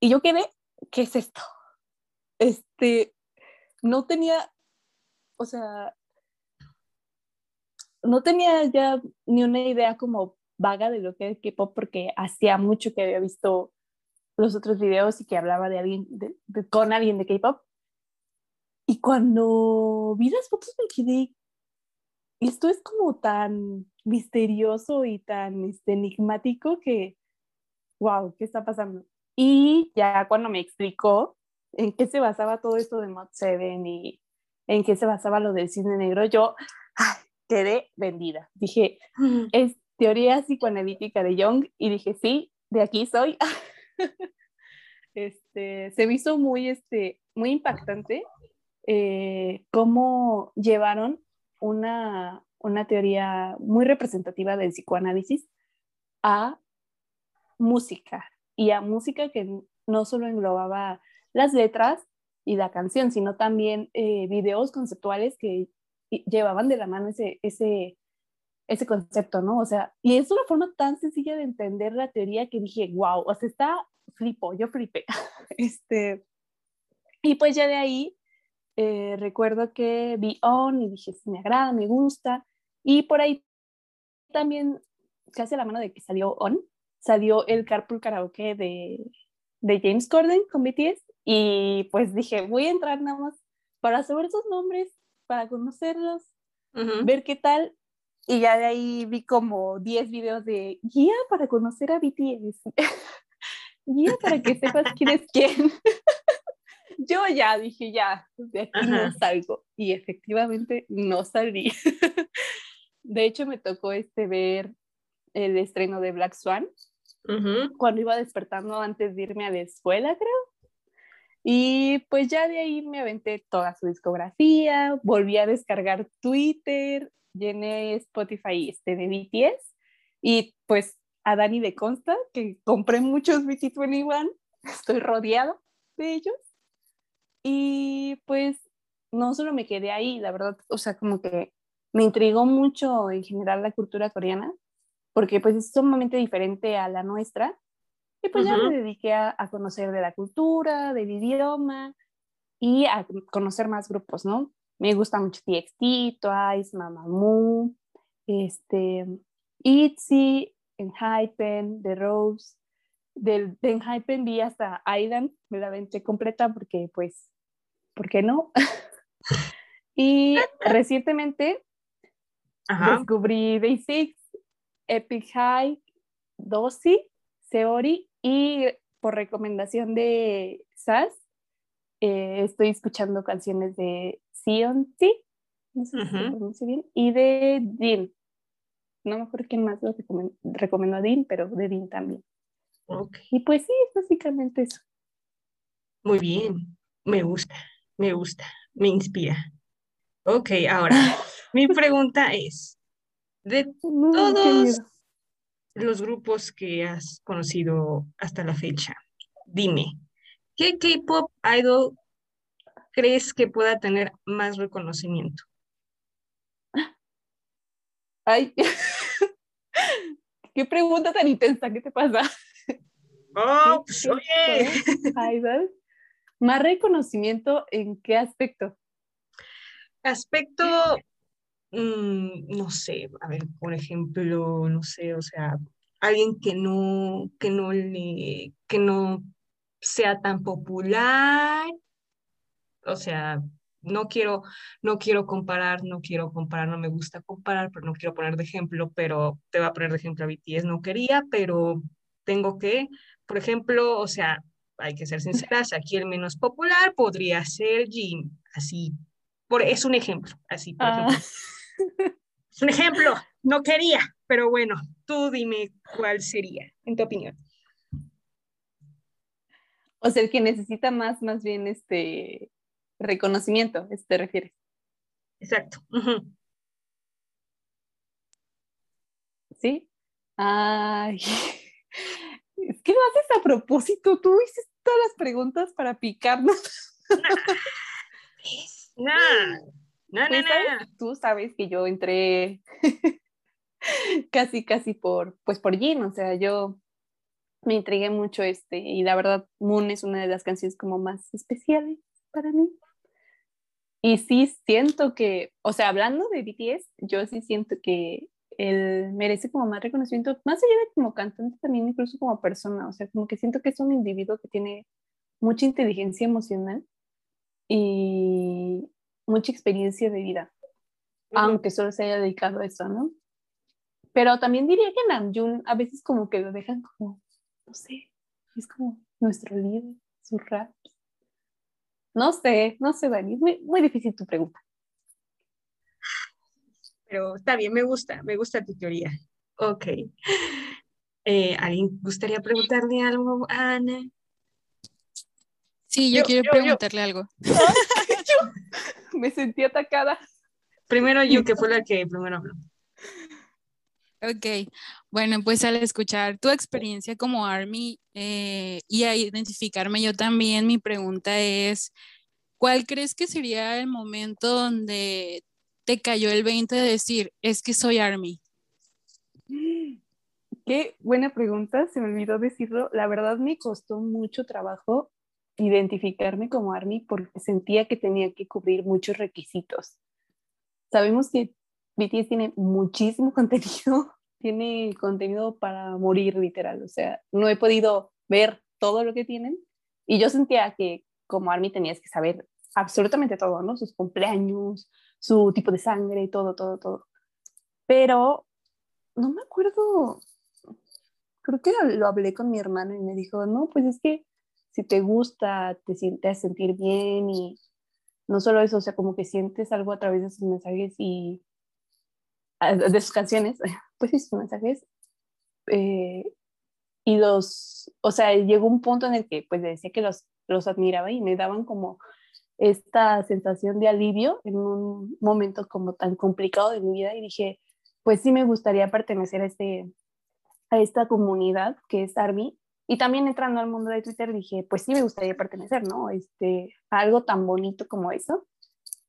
Y yo quedé, ¿qué es esto? Este, no tenía, o sea, no tenía ya ni una idea como vaga de lo que es K-pop porque hacía mucho que había visto los otros videos y que hablaba de alguien, de- de- con alguien de K-pop. Y cuando vi las fotos me quedé, esto es como tan misterioso y tan este, enigmático que, wow, ¿qué está pasando? Y ya cuando me explicó en qué se basaba todo esto de Mod 7 y en qué se basaba lo del cisne negro, yo ay, quedé vendida. Dije, es teoría psicoanalítica de Jung y dije, sí, de aquí soy. este, se me hizo muy, este, muy impactante eh, cómo llevaron una, una teoría muy representativa del psicoanálisis a música y a música que no solo englobaba las letras y la canción, sino también eh, videos conceptuales que llevaban de la mano ese, ese, ese concepto, ¿no? O sea, y es una forma tan sencilla de entender la teoría que dije, wow, o sea, está flipo, yo flipé. este, y pues ya de ahí eh, recuerdo que vi On y dije, me agrada, me gusta. Y por ahí también, casi a la mano de que salió On, salió el Carpool Karaoke de, de James Corden con BTS. Y pues dije, voy a entrar nada más para saber sus nombres, para conocerlos, Ujú. ver qué tal. Y ya de ahí vi como 10 videos de guía para conocer a BTS. guía para que sepas quién es quién. Yo ya dije, ya, de aquí no Ajá. salgo. Y efectivamente no salí. de hecho, me tocó este ver el estreno de Black Swan cuando iba despertando antes de irme a la escuela, creo. Y pues ya de ahí me aventé toda su discografía, volví a descargar Twitter, llené Spotify este de BTS y pues a Dani de consta que compré muchos BT21, estoy rodeado de ellos. Y pues no solo me quedé ahí, la verdad, o sea, como que me intrigó mucho en general la cultura coreana, porque pues es sumamente diferente a la nuestra. Y pues ya me dediqué a, a conocer de la cultura, del idioma y a conocer más grupos, ¿no? Me gusta mucho TXT, Twice, Mamamoo, este, ITZY, Enhypen, The Rose. Del, de Enhypen vi hasta Island, me la aventé completa porque pues, ¿por qué no? y recientemente Ajá. descubrí Day Six, Epic High, Dosi, Seori y por recomendación de SAS eh, estoy escuchando canciones de Sionti, no sé Ujú. pronuncia bien, y de Dean. No me acuerdo quién más lo recomen- recomendó a Dean, pero de Dean también. Ok. Y pues sí, básicamente eso. Muy bien. Me gusta, me gusta. me inspira. Ok, ahora, mi pregunta es, de No, todos los grupos que has conocido hasta la fecha, dime, ¿qué K-pop idol crees que pueda tener más reconocimiento? Ay, qué pregunta tan intensa, ¿qué te pasa? Oh, pues ¿Qué oye? Idol. Más reconocimiento en qué aspecto? aspecto, mm, no sé, a ver, por ejemplo, no sé, o sea, alguien que no, que no le, que no sea tan popular, o sea, no quiero, no quiero comparar, no quiero comparar, no me gusta comparar, pero no quiero poner de ejemplo, pero te va a poner de ejemplo a BTS, no quería, pero tengo que, por ejemplo, o sea, hay que ser sinceras, aquí el menos popular podría ser Jim, así, por, es un ejemplo, así, por Ah, ejemplo. Es un ejemplo, no quería, pero bueno, tú dime cuál sería, en tu opinión. o sea, el que necesita más, más bien este reconocimiento, ¿a eso te refieres? Exacto. ¿Sí? Ay, es que lo haces a propósito, tú hiciste todas las preguntas para picarnos. No, no, no, Pues, no. ¿sabes? Tú sabes que yo entré casi, casi por, pues por Jin, o sea, yo me intrigué mucho este, y la verdad, Moon es una de las canciones como más especiales para mí. Y sí siento que, o sea, hablando de BTS, yo sí siento que él merece como más reconocimiento, más allá de como cantante, también incluso como persona, o sea, como que siento que es un individuo que tiene mucha inteligencia emocional y mucha experiencia de vida, aunque solo se haya dedicado a eso, ¿no? Pero también diría que Namjoon a veces como que lo dejan como, no sé, es como nuestro líder, su rap. No sé, no sé, Dani, es muy, muy difícil tu pregunta. Pero está bien, me gusta, me gusta tu teoría. Ok. Eh, ¿alguien gustaría preguntarle algo a Ana? Sí, yo, Yo, quiero yo, yo. preguntarle algo. Me sentí atacada. Primero yo, que fue la que primero habló. Ok, bueno, pues al escuchar tu experiencia como Army eh, y a identificarme yo también, mi pregunta es, ¿cuál crees que sería el momento donde te cayó el 20 de decir, es que soy Army? Qué buena pregunta, se me olvidó decirlo. La verdad me costó mucho trabajo identificarme como ARMY porque sentía que tenía que cubrir muchos requisitos. Sabemos que BTS tiene muchísimo contenido, tiene contenido para morir literal, o sea, no he podido ver todo lo que tienen y yo sentía que como ARMY tenías que saber absolutamente todo, ¿no? Sus cumpleaños, su tipo de sangre, todo, todo, todo. Pero no me acuerdo, creo que lo hablé con mi hermana y me dijo, no, pues es que si te gusta, te sientes sentir bien y no solo eso, o sea, como que sientes algo a través de sus mensajes y de sus canciones, pues sí, sus mensajes. eh, y los, o sea, llegó un punto en el que pues decía que los, los admiraba y me daban como esta sensación de alivio en un momento como tan complicado de mi vida y dije, pues sí me gustaría pertenecer a, este, a esta comunidad que es ARMY. Y también entrando al mundo de Twitter dije, pues sí me gustaría pertenecer, ¿no? Este, a algo tan bonito como eso.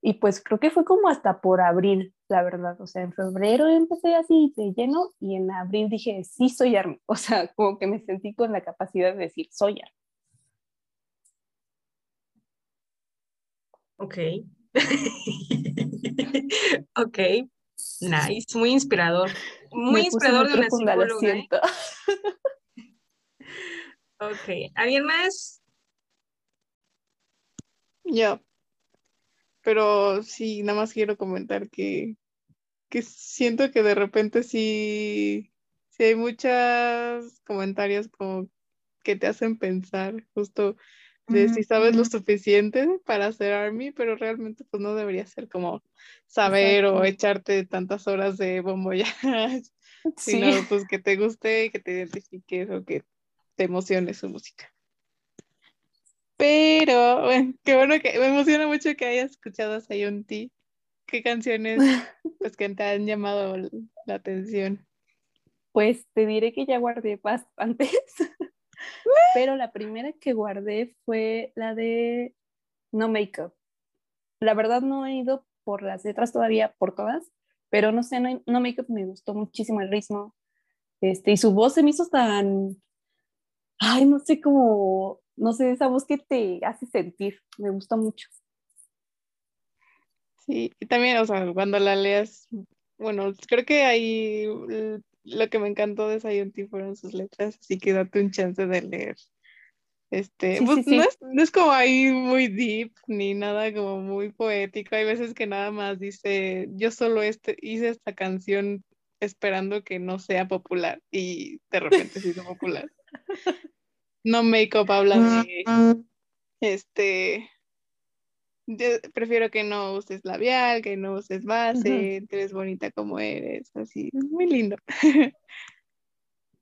Y pues creo que fue como hasta por abril, la verdad. O sea, en febrero empecé así de lleno y en abril dije, sí soy ARMY. O sea, como que me sentí con la capacidad de decir, soy ARMY. Ok. ok. Nice, muy inspirador. Muy Me inspirador de una psicóloga. Ok. ¿Alguien más? Ya. Pero sí, nada más quiero comentar que, que siento que de repente sí, sí hay muchos comentarios como que te hacen pensar justo de si sabes lo suficiente para hacer ARMY, pero realmente pues no debería ser como saber o echarte tantas horas de bomboyas, Sí. sino pues que te guste, que te identifiques o que te emocione su música. Pero, bueno, qué bueno que me emociona mucho que hayas escuchado a Sayunti. ¿Qué canciones pues, que te han llamado la atención? Pues te diré que ya guardé bastantes, pero la primera que guardé fue la de No Makeup. La verdad no he ido por las letras todavía, por todas, pero no sé, No, no Makeup me gustó muchísimo el ritmo. Este, y su voz se me hizo tan, ay, no sé cómo, no sé, esa voz que te hace sentir, me gustó mucho. Sí, y también, o sea, cuando la leas, bueno, creo que ahí lo que me encantó de Sayunti fueron sus letras, así que date un chance de leer. Este, Sí, pues, sí, no sí. es, no es como ahí muy deep ni nada como muy poético. Hay veces que nada más dice, yo solo este, hice esta canción esperando que no sea popular y de repente se hizo popular. No Makeup habla de, este, yo prefiero que no uses labial, que no uses base, eres bonita como eres, así, es muy lindo.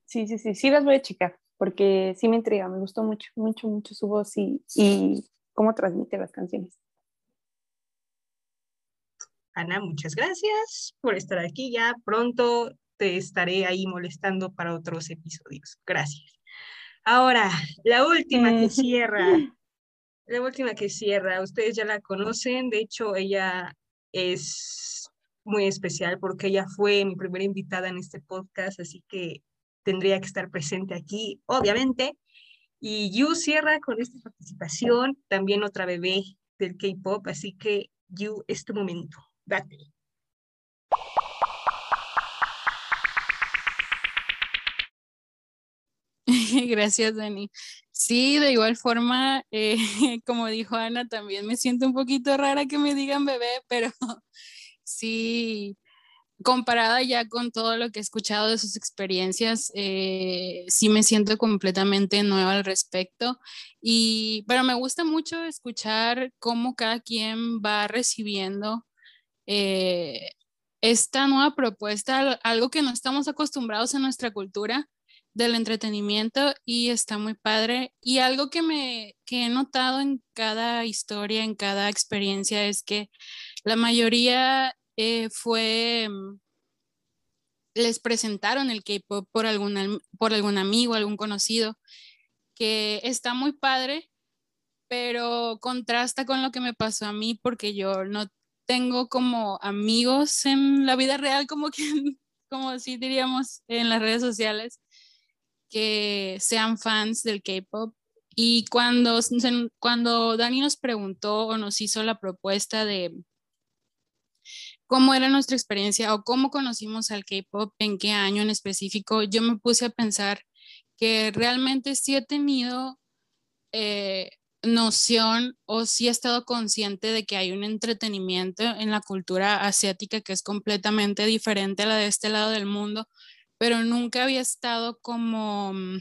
Sí, sí, sí, sí las voy a checar, porque sí me intriga, me gustó mucho, mucho, mucho su voz y, y cómo transmite las canciones. Ana, muchas gracias por estar aquí. Ya pronto te estaré ahí molestando para otros episodios. Gracias. Ahora, la última que Mm. cierra. La última que cierra. Ustedes ya la conocen. De hecho, ella es muy especial porque ella fue mi primera invitada en este podcast, así que tendría que estar presente aquí, obviamente. Y Yu cierra con esta participación, también otra bebé del K-pop, así que Yu, es tu momento. Date. Gracias, Dani. Sí, de igual forma, eh, como dijo Ana, también me siento un poquito rara que me digan bebé, pero sí, comparada ya con todo lo que he escuchado de sus experiencias, eh, sí me siento completamente nueva al respecto. Y, pero me gusta mucho escuchar cómo cada quien va recibiendo eh, esta nueva propuesta, al- algo que no estamos acostumbrados en nuestra cultura del entretenimiento y está muy padre. Y algo que me que he notado en cada historia, en cada experiencia es que la mayoría eh, fue mm, les presentaron el K-pop por algún por algún amigo, algún conocido que está muy padre, pero contrasta con lo que me pasó a mí porque yo no tengo como amigos en la vida real, como que, como así diríamos en las redes sociales, que sean fans del K-pop. Y cuando, cuando Dani nos preguntó o nos hizo la propuesta de cómo era nuestra experiencia o cómo conocimos al K-pop, en qué año en específico, yo me puse a pensar que realmente sí he tenido eh, noción o sí he estado consciente de que hay un entretenimiento en la cultura asiática que es completamente diferente a la de este lado del mundo, pero nunca había estado como mm,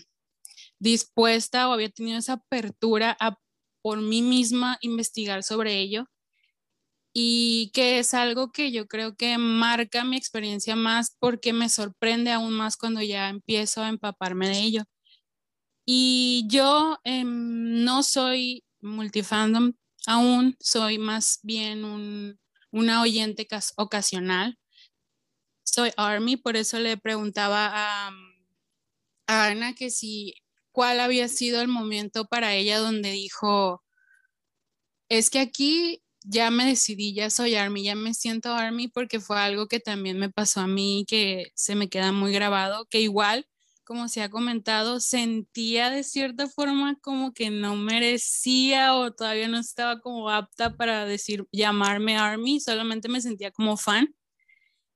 dispuesta o había tenido esa apertura a por mí misma investigar sobre ello y que es algo que yo creo que marca mi experiencia más porque me sorprende aún más cuando ya empiezo a empaparme de ello. Y yo em, no soy multifandom aún, soy más bien un, una oyente cas- ocasional. Soy Army, por eso le preguntaba a, a Ana que si cuál había sido el momento para ella donde dijo, es que aquí ya me decidí, ya soy Army, ya me siento Army porque fue algo que también me pasó a mí, que se me queda muy grabado, que igual, como se ha comentado, sentía de cierta forma como que no merecía o todavía no estaba como apta para decir, llamarme Army, solamente me sentía como fan.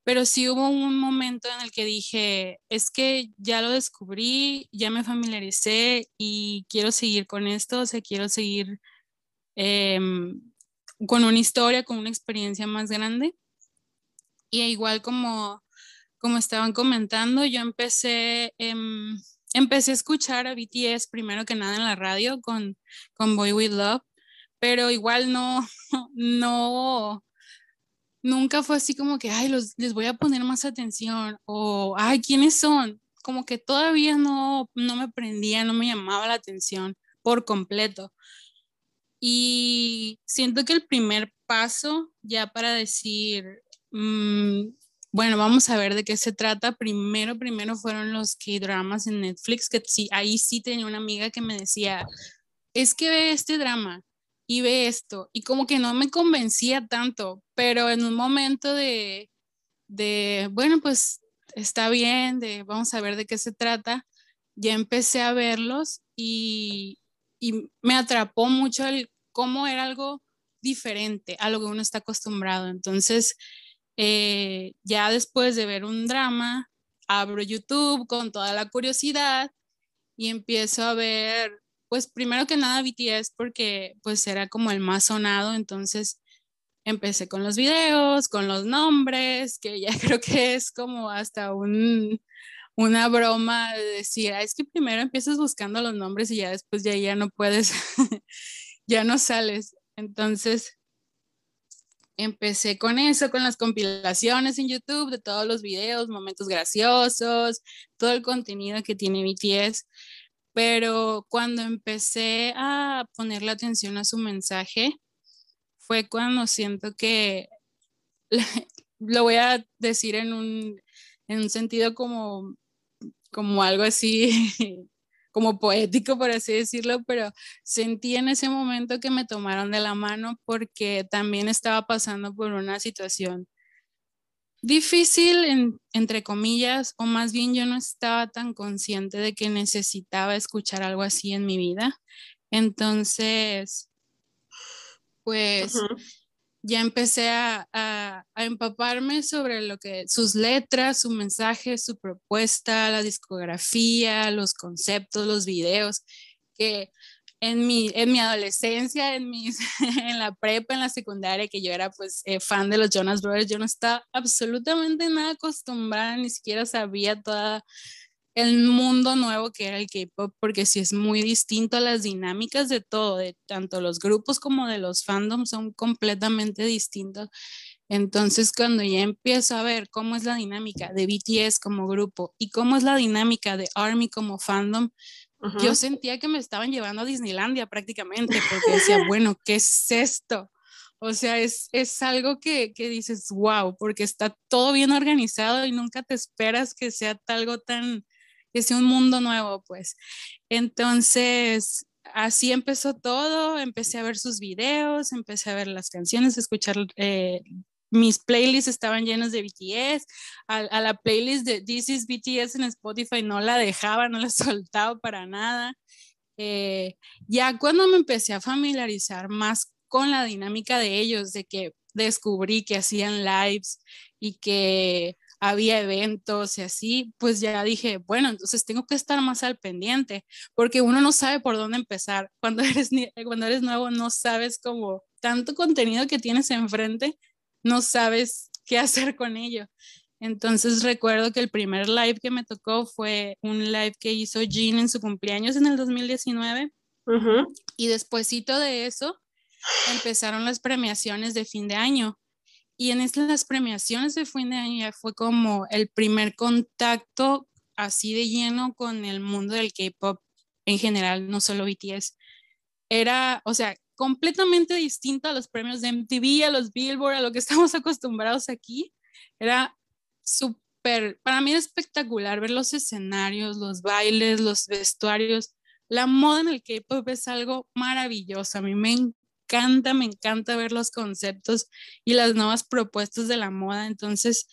Pero sí hubo un momento en el que dije, es que ya lo descubrí, ya me familiaricé y quiero seguir con esto, o sea, quiero seguir em, con una historia, con una experiencia más grande. Y igual como, como estaban comentando, yo empecé, em, empecé a escuchar a BTS primero que nada en la radio con, con Boy With Love, pero igual no, no, nunca fue así como que, ay, los, les voy a poner más atención o, ay, ¿quiénes son? Como que todavía no, no me prendía, no me llamaba la atención por completo. Y siento que el primer paso ya para decir, mm, bueno, vamos a ver de qué se trata. Primero, primero fueron los K-dramas en Netflix, que sí, ahí sí tenía una amiga que me decía, es que ve este drama y ve esto, y como que no me convencía tanto, pero en un momento de, de bueno, pues está bien, de vamos a ver de qué se trata, ya empecé a verlos y, y me atrapó mucho el cómo era algo diferente a lo que uno está acostumbrado. Entonces, eh, ya después de ver un drama, abro YouTube con toda la curiosidad y empiezo a ver, pues primero que nada BTS porque pues era como el más sonado, entonces empecé con los videos, con los nombres, que ya creo que es como hasta un, una broma de decir, ah, es que primero empiezas buscando los nombres y ya después ya, ya no puedes, ya no sales. Entonces, empecé con eso, con las compilaciones en YouTube de todos los videos, momentos graciosos, todo el contenido que tiene BTS. Pero cuando empecé a ponerle atención a su mensaje, fue cuando siento que, lo voy a decir en un, en un sentido como como algo así, como poético, por así decirlo, pero sentí en ese momento que me tomaron de la mano porque también estaba pasando por una situación difícil, entre comillas, o más bien yo no estaba tan consciente de que necesitaba escuchar algo así en mi vida. Entonces, pues ya empecé a, empaparme sobre lo que sus letras, su mensaje, su propuesta, la discografía, los conceptos, los videos, que en mi, en mi adolescencia, en, mis, en la prepa, en la secundaria, que yo era pues eh, fan de los Jonas Brothers, yo no estaba absolutamente nada acostumbrada, ni siquiera sabía toda el mundo nuevo que era el K-pop, porque sí es muy distinto las dinámicas de todo, de tanto los grupos como de los fandoms son completamente distintos. Entonces, cuando ya empiezo a ver cómo es la dinámica de BTS como grupo y cómo es la dinámica de ARMY como fandom, yo sentía que me estaban llevando a Disneylandia prácticamente, porque decía, bueno, ¿qué es esto? O sea, es, es algo que, que, dices, wow, porque está todo bien organizado y nunca te esperas que sea algo tan, que sea un mundo nuevo, pues. Entonces, así empezó todo, empecé a ver sus videos, empecé a ver las canciones, escuchar, eh, mis playlists estaban llenas de BTS, a, la playlist de This is BTS en Spotify no la dejaba, no la soltaba para nada. Eh, ya cuando me empecé a familiarizar más con la dinámica de ellos, de que descubrí que hacían lives y que había eventos y así, pues ya dije, bueno, entonces tengo que estar más al pendiente, porque uno no sabe por dónde empezar. Cuando eres, cuando eres nuevo no sabes como tanto contenido que tienes enfrente, no sabes qué hacer con ello. Entonces recuerdo que el primer live que me tocó fue un live que hizo Jean en su cumpleaños en el 2019. Y despuésito de eso empezaron las premiaciones de fin de año. Y en estas premiaciones de fin de año ya fue como el primer contacto así de lleno con el mundo del K-pop en general, no solo BTS. Era, o sea, completamente distinto a los premios de MTV, a los Billboard, a lo que estamos acostumbrados aquí. Era súper, para mí era espectacular ver los escenarios, los bailes, los vestuarios. La moda en el K-pop es algo maravilloso. A mí me encanta, me encanta ver los conceptos y las nuevas propuestas de la moda. Entonces,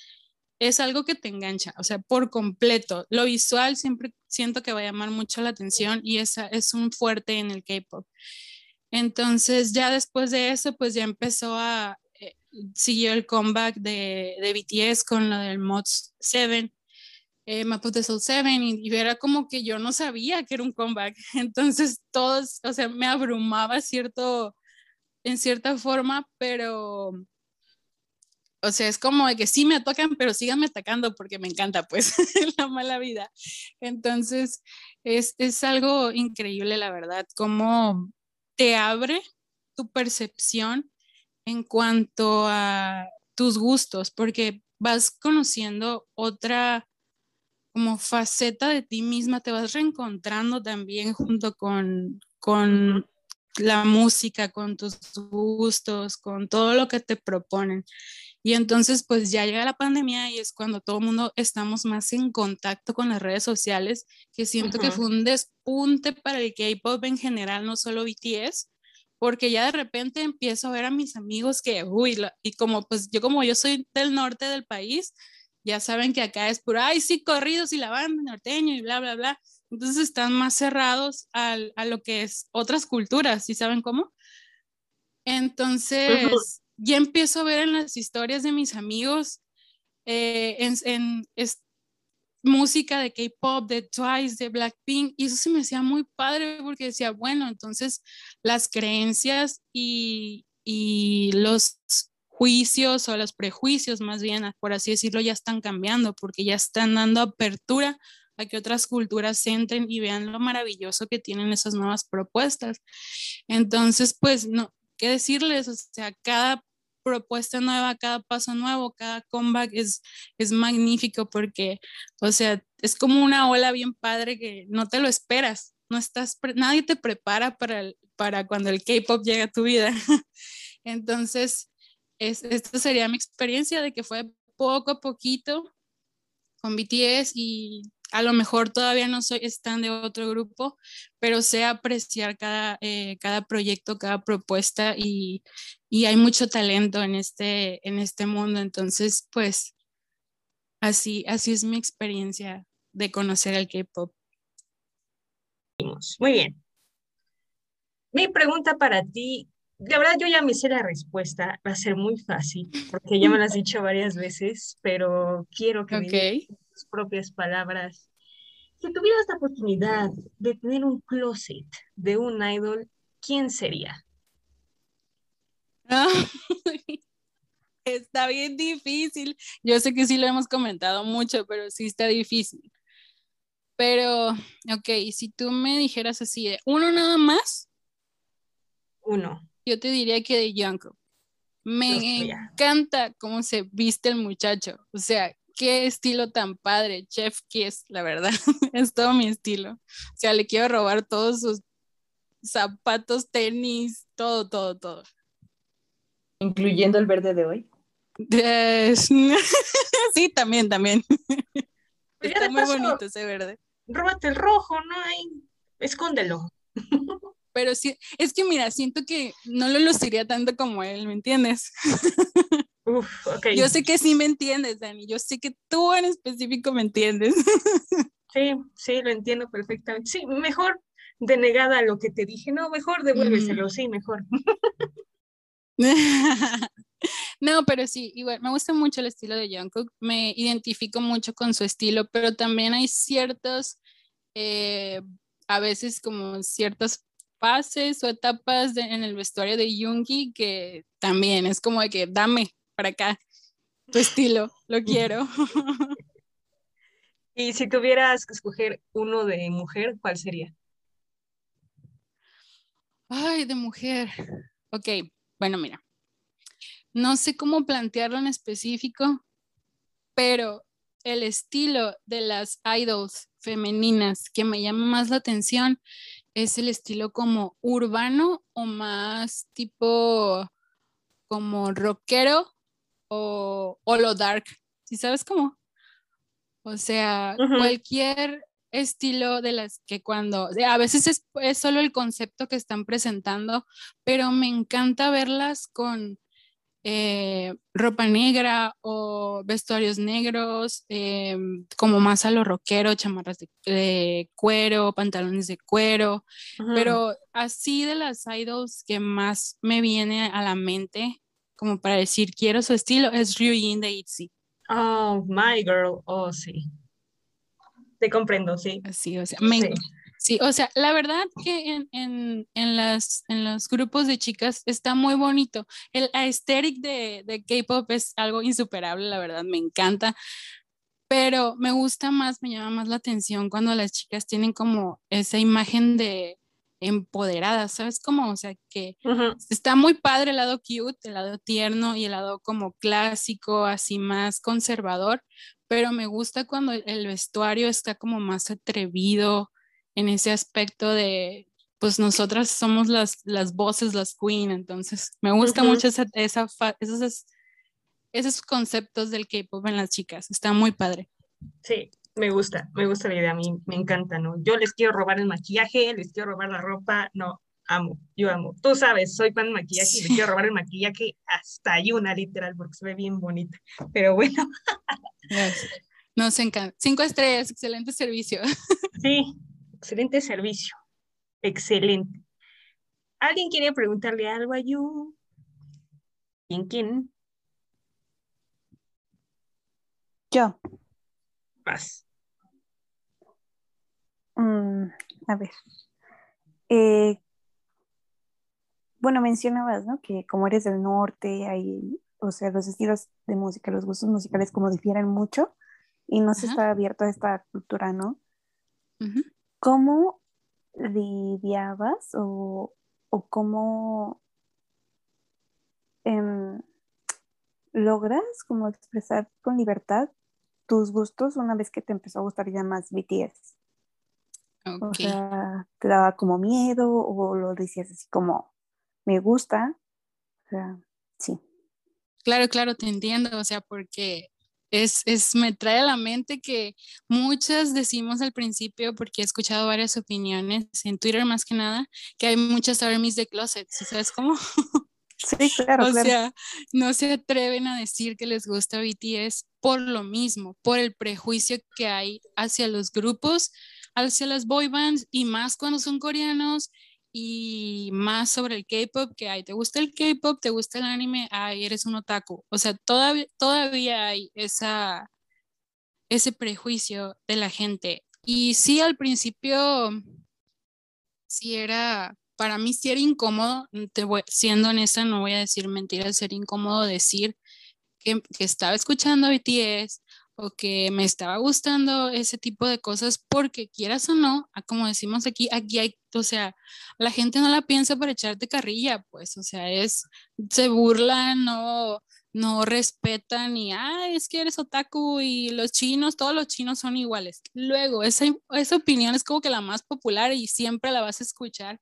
es algo que te engancha, o sea, por completo. Lo visual siempre siento que va a llamar mucho la atención y esa es un fuerte en el K-pop. Entonces, ya después de eso, pues ya empezó a, eh, siguió el comeback de, de, BTS con lo del Mods 7, eh, Maputo Soul 7, y, y, era como que yo no sabía que era un comeback. Entonces, todos, o sea, me abrumaba cierto en cierta forma, pero, o sea, es como de que sí me atacan, pero síganme atacando porque me encanta, pues, la mala vida. Entonces, es, es algo increíble, la verdad, cómo te abre tu percepción en cuanto a tus gustos, porque vas conociendo otra como faceta de ti misma, te vas reencontrando también junto con, con la música, con tus gustos, con todo lo que te proponen. Y entonces pues ya llega la pandemia y es cuando todo el mundo estamos más en contacto con las redes sociales, que siento que Ujú. fue un despunte para el K-Pop en general, no solo BTS, porque ya de repente empiezo a ver a mis amigos que, uy, la- y como pues yo como yo soy del norte del país, ya saben que acá es puro, ay, sí, corridos y la banda norteño y bla, bla, bla. Entonces están más cerrados al- a lo que es otras culturas, ¿sí saben cómo? Entonces, ya empiezo a ver en las historias de mis amigos eh, en, música de K-pop, de Twice, de Blackpink, y eso se me hacía muy padre porque decía, bueno, entonces las creencias y, y los juicios o los prejuicios más bien, por así decirlo, ya están cambiando porque ya están dando apertura a que otras culturas entren y vean lo maravilloso que tienen esas nuevas propuestas. Entonces, pues, no, ¿qué decirles? O sea, cada propuesta nueva, cada paso nuevo, cada comeback es, es magnífico porque, o sea, es como una ola bien padre que no te lo esperas, no estás, nadie te prepara para, para cuando el K-pop llega a tu vida. Entonces, es, esta sería mi experiencia de que fue poco a poquito con BTS y a lo mejor todavía no soy stan de otro grupo, pero sé apreciar cada, eh, cada proyecto, cada propuesta y, y hay mucho talento en este, en este mundo. Entonces, pues así, así es mi experiencia de conocer el K-pop. Muy bien. Mi pregunta para ti, la verdad yo ya me sé la respuesta, va a ser muy fácil, porque ya me lo has dicho varias veces, pero quiero que me digas Ok. Tus propias palabras. Si tuvieras la oportunidad de tener un closet de un idol, ¿quién sería? Está bien difícil. Yo sé que sí lo hemos comentado mucho, pero sí está difícil. Pero, ok, si tú me dijeras así de uno nada más, Uno. yo te diría que de Jungkook. Me encanta cómo se viste el muchacho. O sea, qué estilo tan padre. Chef Kiss, la verdad. es todo mi estilo. O sea, le quiero robar todos sus zapatos, tenis, todo, todo, todo. Incluyendo el verde de hoy. Sí, también, también. Pues Está muy paso, bonito ese verde. róbate el rojo, ¿no? Ahí, escóndelo. Pero sí, es que mira, siento que no lo luciría tanto como él, ¿me entiendes? Uf, ok. Yo sé que sí me entiendes, Dani. Yo sé que tú en específico me entiendes. Sí, sí, lo entiendo perfectamente. Sí, mejor denegada a lo que te dije. No, mejor devuélveselo, sí, mejor. No, pero sí, igual, me gusta mucho el estilo de Jungkook, me identifico mucho con su estilo, pero también hay ciertos, eh, a veces como ciertas fases o etapas de- en el vestuario de Yoongi que también es como de que dame para acá tu estilo, lo quiero. Y si tuvieras que escoger uno de mujer, ¿cuál sería? Ay, de mujer. Ok, bueno, mira. No sé cómo plantearlo en específico, pero el estilo de las idols femeninas que me llama más la atención es el estilo como urbano o más tipo como rockero o, o lo dark. ¿Sí sabes cómo? O sea, cualquier estilo de las que cuando, a veces es, es solo el concepto que están presentando, pero me encanta verlas con eh, ropa negra o vestuarios negros, eh, como más a lo rockero, chamarras de, de cuero, pantalones de cuero, pero así de las idols que más me viene a la mente, como para decir quiero su estilo, es Ryujin de ITZY. Oh, my girl. Oh, sí. Te comprendo, sí. Así, o sea, me, Sí. Sí, o sea, la verdad que en, en, en, las, en los grupos de chicas está muy bonito. El aesthetic de, de K-pop es algo insuperable, la verdad, me encanta. Pero me gusta más, me llama más la atención cuando las chicas tienen como esa imagen de empoderadas, ¿sabes? Como, o sea, que está muy padre el lado cute, el lado tierno y el lado como clásico, así más conservador, pero me gusta cuando el- vestuario está como más atrevido en ese aspecto de, pues nosotras somos las, las voces, las queen, entonces me gusta Ujú. mucho esa, esa esos, esos conceptos del K-pop en las chicas, está muy padre. Sí, me gusta, me gusta la idea, a mí me encanta, ¿no? Yo les quiero robar el maquillaje, les quiero robar la ropa, no, amo, yo amo. Tú sabes, soy fan de maquillaje y les Sí. quiero robar el maquillaje hasta Yuna, literal, porque se ve bien bonita. Pero bueno, Nos encanta. Cinco estrellas, excelente servicio. sí, excelente servicio, excelente. ¿Alguien quiere preguntarle algo a Yu? ¿Quién, quién? Yo, Vas. mm, a ver. Eh, bueno, mencionabas, ¿no? Que como eres del norte, hay, o sea, los estilos de música, los gustos musicales como difieren mucho y no se está abierto a esta cultura, ¿no? ¿Cómo lidiabas o, o cómo em, logras como expresar con libertad tus gustos una vez que te empezó a gustar ya más BTS? O sea, ¿te daba como miedo o lo decías así como, me gusta? O sea, sí. Claro, claro, te entiendo, o sea, porque es, es, me trae a la mente que muchas decimos al principio, porque he escuchado varias opiniones en Twitter más que nada, que hay muchas armies de closet, ¿sí ¿sabes cómo? Sí, claro, O claro. sea, no se atreven a decir que les gusta BTS por lo mismo, por el prejuicio que hay hacia los grupos, hacia las boy bands y más cuando son coreanos y más sobre el K-pop que hay. ¿Te gusta el K-pop? ¿Te gusta el anime? Ay, eres un otaku. O sea, todavía, todavía hay esa, ese prejuicio de la gente. Y sí, al principio, sí era, para mí sí era incómodo, voy- siendo honesta, no voy a decir mentiras, ser incómodo decir que, que estaba escuchando BTS o que me estaba gustando ese tipo de cosas porque quieras o no, como decimos aquí, aquí hay, o sea, la gente no la piensa para echarte carrilla, pues, o sea, es, se burlan, no, no respetan y, ah, es que eres otaku y los chinos, todos los chinos son iguales. Luego, esa, esa opinión es como que la más popular y siempre la vas a escuchar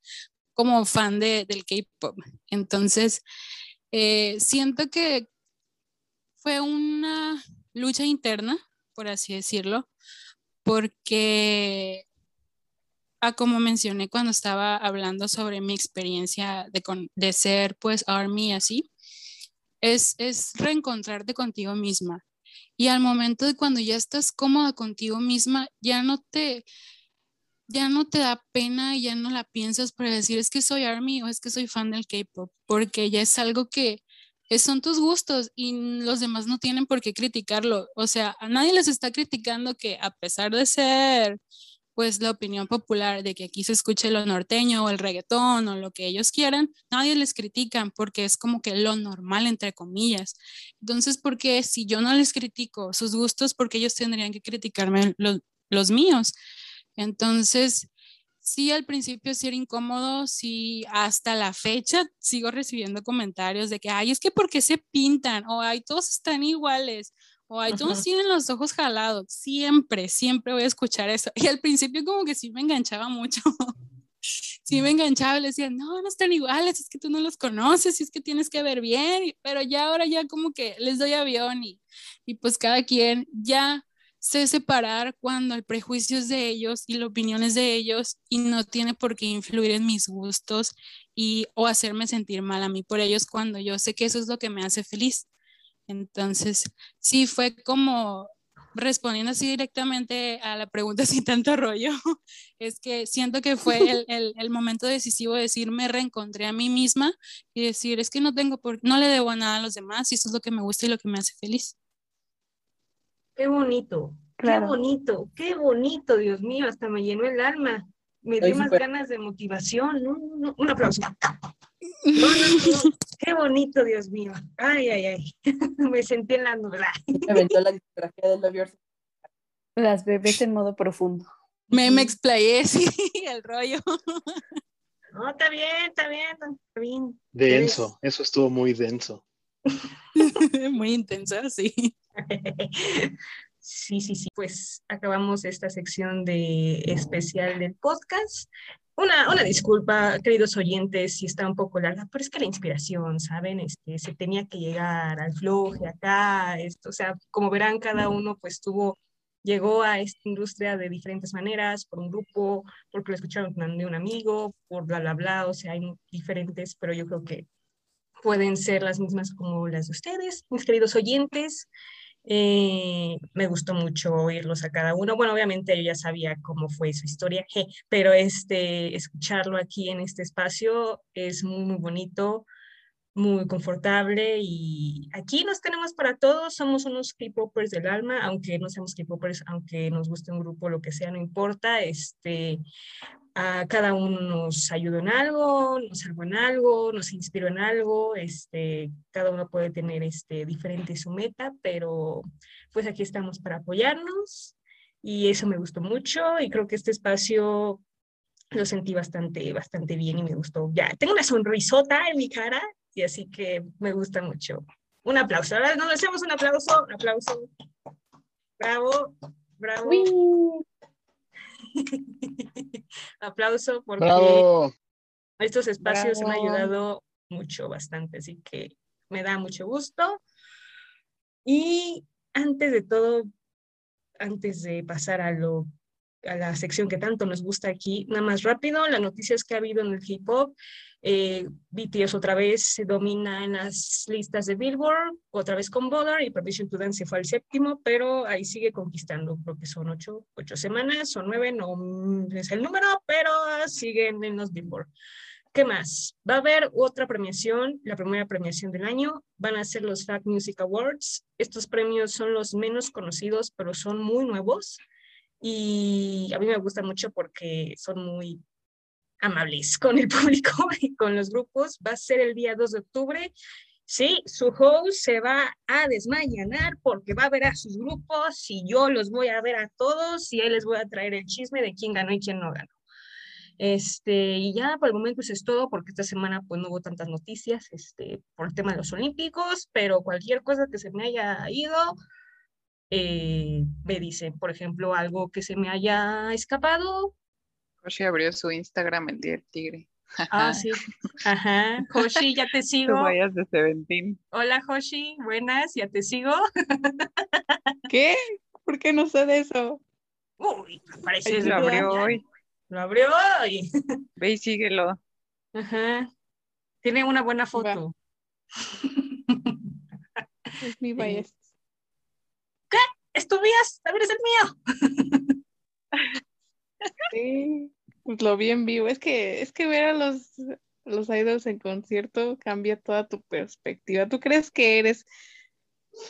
como fan de, del K-pop. Entonces, eh, siento que fue una lucha interna, por así decirlo, porque, ah, como mencioné cuando estaba hablando sobre mi experiencia de, con- de ser pues ARMY así, es, es reencontrarte contigo misma. Y al momento de cuando ya estás cómoda contigo misma, ya no te, ya no te da pena y ya no la piensas para decir es que soy ARMY o es que soy fan del K-pop, porque ya es algo que son tus gustos y los demás no tienen por qué criticarlo. O sea, a nadie les está criticando que a pesar de ser pues la opinión popular de que aquí se escuche lo norteño o el reggaetón o lo que ellos quieran, nadie les critican porque es como que lo normal entre comillas. Entonces, ¿por qué si yo no les critico sus gustos, porque ellos tendrían que criticarme los, los míos? Entonces, sí, al principio sí era incómodo, sí, hasta la fecha sigo recibiendo comentarios de que, ay, es que ¿por qué se pintan? O ay, todos están iguales. O ay, todos Ujú. tienen los ojos jalados. Siempre, siempre voy a escuchar eso. Y al principio como que sí me enganchaba mucho. Sí me enganchaba le decía, no, no están iguales, es que tú no los conoces, y es que tienes que ver bien, pero ya ahora ya como que les doy avión y, y pues cada quien ya sé separar cuando el prejuicio es de ellos y la opinión es de ellos y no tiene por qué influir en mis gustos y o hacerme sentir mal a mí por ellos cuando yo sé que eso es lo que me hace feliz. Entonces, sí fue como respondiendo así directamente a la pregunta sin tanto rollo, es que siento que fue el, el, momento decisivo de decir, me reencontré a mí misma y decir, es que no tengo por, no le debo nada a los demás y eso es lo que me gusta y lo que me hace feliz. Qué bonito, qué bonito, qué bonito, Dios mío, hasta me llenó el alma. Me dio más ganas de motivación. No, no, no, Un aplauso. No, no, no, Qué bonito, Dios mío. Ay, ay, ay. Me sentí en la nubla. Me aventó la discografía de Love Yourself. Las bebés en modo profundo. Me, me explayé, sí, el rollo. No, está bien, está bien, está bien. Denso, eso estuvo muy denso. Muy intenso, sí. Sí, sí, sí. Pues acabamos esta sección de especial del podcast una, una disculpa, queridos oyentes, si está un poco larga, pero es que la inspiración, ¿saben? Este, se tenía que llegar al floje acá, esto, o sea, como verán, cada uno pues tuvo, llegó a esta industria de diferentes maneras, por un grupo, porque lo escucharon de un amigo, por bla, bla, bla, o sea, hay diferentes, pero yo creo que pueden ser las mismas como las de ustedes, mis queridos oyentes. Eh, me gustó mucho oírlos a cada uno. Bueno, obviamente yo ya sabía cómo fue su historia, pero este, escucharlo aquí en este espacio es muy, muy bonito, muy confortable y aquí nos tenemos para todos. Somos unos K-popers del alma, aunque no seamos K-popers, aunque nos guste un grupo, lo que sea, no importa. Este, a cada uno nos ayudó en algo, nos salvó en algo, nos inspiró en algo, este, cada uno puede tener este, diferente su meta, pero pues aquí estamos para apoyarnos y eso me gustó mucho y creo que este espacio lo sentí bastante, bastante bien y me gustó. Ya, tengo una sonrisota en mi cara y así que me gusta mucho. Un aplauso, ahora nos hacemos un aplauso, un aplauso. Bravo, bravo. Aplauso porque estos espacios me han ayudado mucho, bastante, así que me da mucho gusto. Y antes de todo, antes de pasar a lo a la sección que tanto nos gusta aquí, nada más rápido, las noticias que ha habido en el hip hop eh, BTS otra vez se domina en las listas de Billboard, otra vez con Butter y Permission to Dance fue al séptimo, pero ahí sigue conquistando, creo que son ocho, ocho semanas o nueve, no es el número, pero siguen en los Billboard. ¿Qué más? Va a haber otra premiación, la primera premiación del año, van a ser los Fact Music Awards. Estos premios son los menos conocidos, pero son muy nuevos y a mí me gusta mucho porque son muy amables con el público y con los grupos. Va a ser el día 2 de octubre. Sí, su host se va a desmayanar porque va a ver a sus grupos y yo los voy a ver a todos y él les voy a traer el chisme de quién ganó y quién no ganó. Este, y ya por el momento eso es todo porque esta semana pues no hubo tantas noticias este, por el tema de los olímpicos, pero cualquier cosa que se me haya ido, eh, me dicen, por ejemplo, algo que se me haya escapado, Hoshi abrió su Instagram el día del tigre. Ah, sí. Ajá. Hoshi, ya te sigo. vayas de Seventeen. Hola, Hoshi. Buenas, ya te sigo. ¿Qué? ¿Por qué no sé de eso? Uy, parece lo abrió hoy. Lo abrió hoy. Ve y síguelo. Ajá. Tiene una buena foto. Es mi bias. ¿Es tu bias? También es el mío. Sí, pues lo vi en vivo. Es que, es que ver a los, los idols en concierto cambia toda tu perspectiva. ¿Tú crees que eres,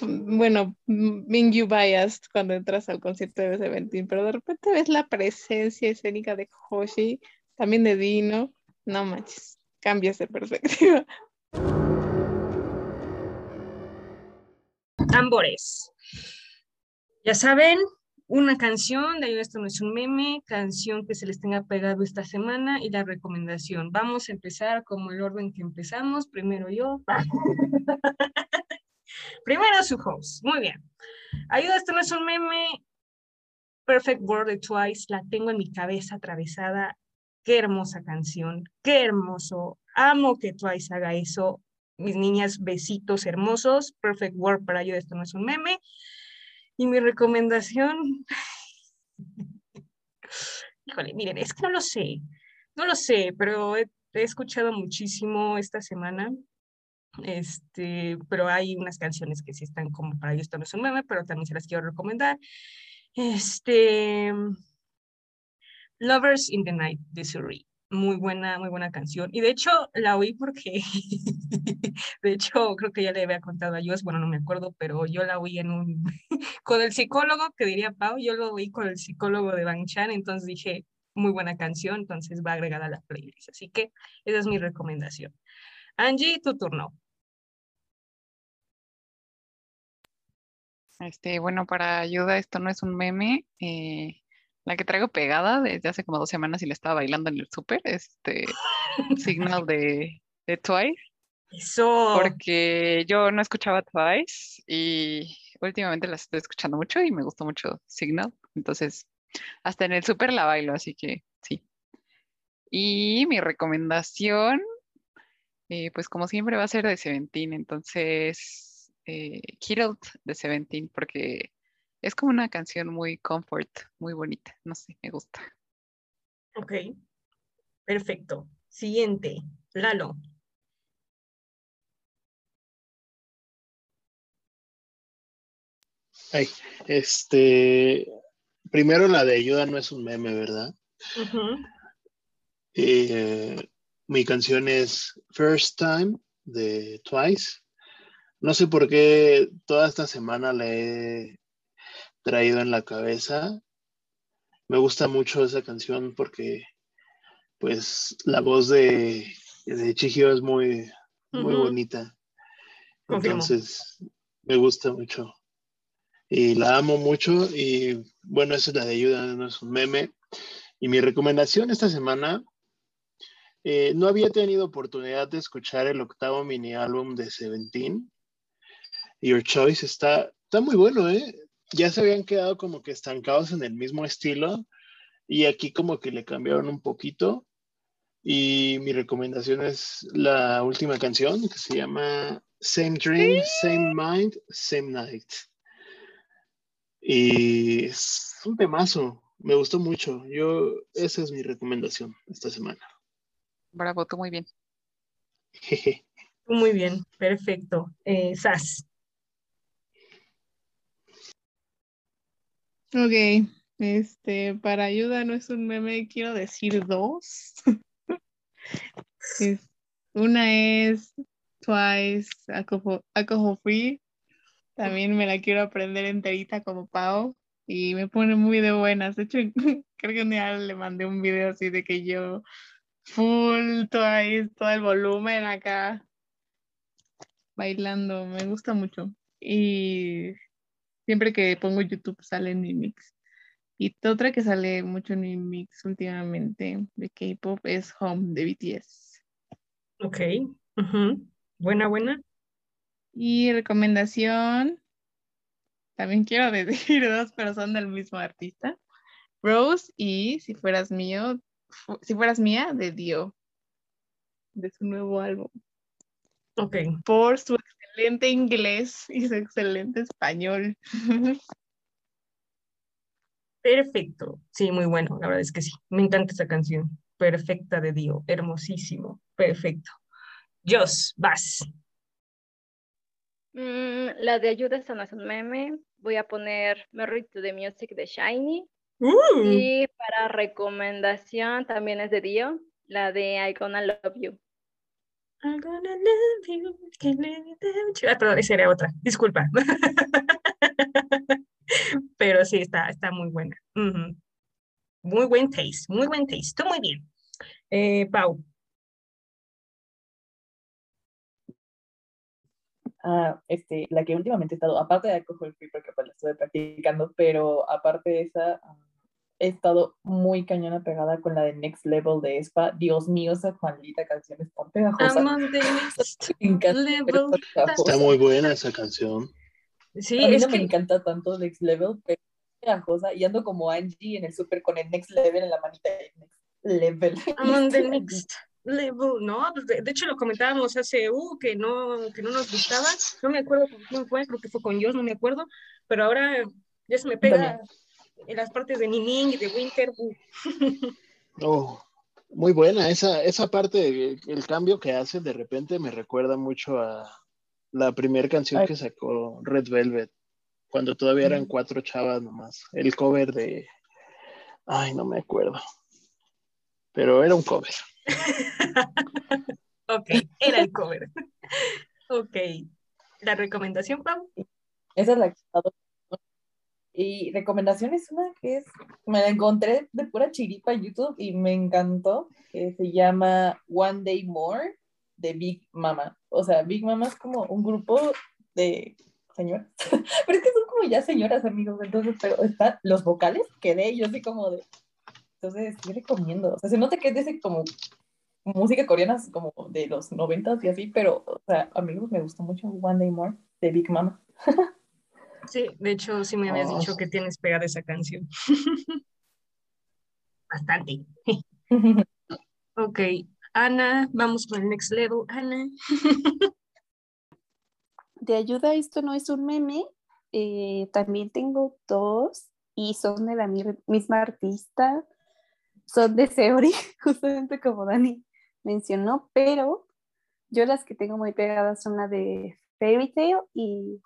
bueno, being you biased cuando entras al concierto de Seventeen, pero de repente ves la presencia escénica de Hoshi, también de Dino, no manches, cambias de perspectiva. Tambores. Ya saben, una canción, de esto no es un meme, canción que se les tenga pegado esta semana y la recomendación. Vamos a empezar como el orden que empezamos, primero yo. primero su host, muy bien. Ayuda, esto no es un meme. Perfect World de Twice, la tengo en mi cabeza atravesada. Qué hermosa canción, qué hermoso. Amo que Twice haga eso. Mis niñas, besitos hermosos. Perfect World para ayuda, esto no es un meme. Y mi recomendación, híjole, miren, es que no lo sé, no lo sé, pero he, escuchado muchísimo esta semana, este, pero hay unas canciones que sí están como para ellos, no es un meme, pero también se las quiero recomendar. Este, Lovers in the Night de Surrey muy buena, muy buena canción. Y de hecho la oí porque, de hecho creo que ya le había contado a Dios, bueno, no me acuerdo, pero yo la oí en un, con el psicólogo, que diría Pau, yo lo oí con el psicólogo de Bang Chan, entonces dije, muy buena canción, entonces va agregada a la playlist. Así que esa es mi recomendación. Angie, tu turno. Este, bueno, para ayuda, esto no es un meme. Eh, la que traigo pegada desde hace como dos semanas y le estaba bailando en el súper, este Signal de, de Twice. Eso. Porque yo no escuchaba Twice y últimamente las estoy escuchando mucho y me gustó mucho Signal. Entonces, hasta en el súper la bailo, así que sí. Y mi recomendación, eh, pues como siempre va a ser de Seventeen, entonces eh, Killed de Seventeen, porque es como una canción muy comfort, muy bonita, no sé, me gusta. Ok, perfecto. Siguiente, Lalo. Ay, este, primero la de ayuda no es un meme, ¿verdad? Eh, mi canción es First Time de Twice. No sé por qué toda esta semana la he traído en la cabeza. Me gusta mucho esa canción porque, pues, la voz de, de Chihiro es muy, muy Ujú. bonita. Confirmo. Entonces, me gusta mucho. Y la amo mucho. Y bueno, esa es la de ayuda, no es un meme. Y mi recomendación esta semana, eh, no había tenido oportunidad de escuchar el octavo mini álbum de Seventeen. Your Choice está, está muy bueno, ¿eh? Ya se habían quedado como que estancados en el mismo estilo y aquí como que le cambiaron un poquito. Y mi recomendación es la última canción que se llama Same Dream, Same Mind, Same Night. Y es un temazo, me gustó mucho. Yo, esa es mi recomendación esta semana. Bravo, tú muy bien. Jeje. Muy bien, perfecto. Eh, Sas. Ok, este, para ayuda no es un meme, quiero decir dos. Una es Twice, Alcohol Free. También me la quiero aprender enterita como Pau y me pone muy de buenas. De hecho, creo que un día le mandé un video así de que yo full Twice, todo el volumen acá bailando, me gusta mucho. Y siempre que pongo YouTube sale en mi mix. Y otra que sale mucho en mi mix últimamente de K-pop es Home de BTS. Ok. Buena, buena. Y recomendación, también quiero decir dos, pero son del mismo artista. Rose y Si fueras mío, si fueras mía, de Dio, de su nuevo álbum. Ok. Por su excelente inglés y su excelente español. Perfecto. Sí, muy bueno. La verdad es que sí. Me encanta esa canción. Perfecta de Dio. Hermosísimo. Perfecto. Jos, vas. Mm, la de ayuda, esta no es un meme. Voy a poner Married to the Music de Shiny. Uh, Y para recomendación también es de Dio, la de I Gonna Love You. I'm gonna love you, can't live you. Ah, perdón, esa era otra. Disculpa. Pero sí, está, está muy buena. Ujú. Muy buen taste, muy buen taste. Tú muy bien. Eh, Pau. Ah, este, la que últimamente he estado, aparte de alcohol free, porque pues la estuve practicando, pero aparte de esa, ah, he estado muy cañona pegada con la de Next Level de Espa. Dios mío, esa maldita canción es tan pegajosa. I'm on the next Me encanta, pero level. está muy buena esa canción. Sí, A mí es no me que encanta tanto Next Level, pero es pegajosa y ando como Angie en el súper con el Next Level en la manita. el Next Level. I'm the next level, ¿no? De, de hecho lo comentábamos hace, uh, que no, que no nos gustaba, no me acuerdo con quién fue, creo que fue con Dios, no me acuerdo, pero ahora ya se me pega en las partes de Nining y de Winter, uh. Oh, muy buena. Esa, esa parte, el cambio que hace de repente me recuerda mucho a la primera canción Ay. que sacó Red Velvet, cuando todavía eran cuatro chavas nomás. El cover de... Ay, no me acuerdo. Pero era un cover. ok, era el cover. ok, la recomendación, Pau. Esa es la que Y recomendación es una que es, me la encontré de pura chiripa en YouTube y me encantó, que se llama One Day More de Big Mama. O sea, Big Mama es como un grupo de señoras, pero es que son como ya señoras, amigos, entonces, pero están los vocales que de ellos, así como de... Entonces, sí recomiendo. O sea, se nota que es de ese como música coreana, como de los noventas y así, pero, o sea, amigos, me gustó mucho One Day More de Big Mama. Sí, de hecho, sí me habías Oh. dicho que tienes pegada esa canción. Bastante. Ok, Ana, vamos con el next level. Ana. De ayuda, esto no es un meme. eh, también tengo dos y son de la mi- misma artista. Son de Seori, justamente como Dani mencionó, pero yo las que tengo muy pegadas son la de Fairy Tail y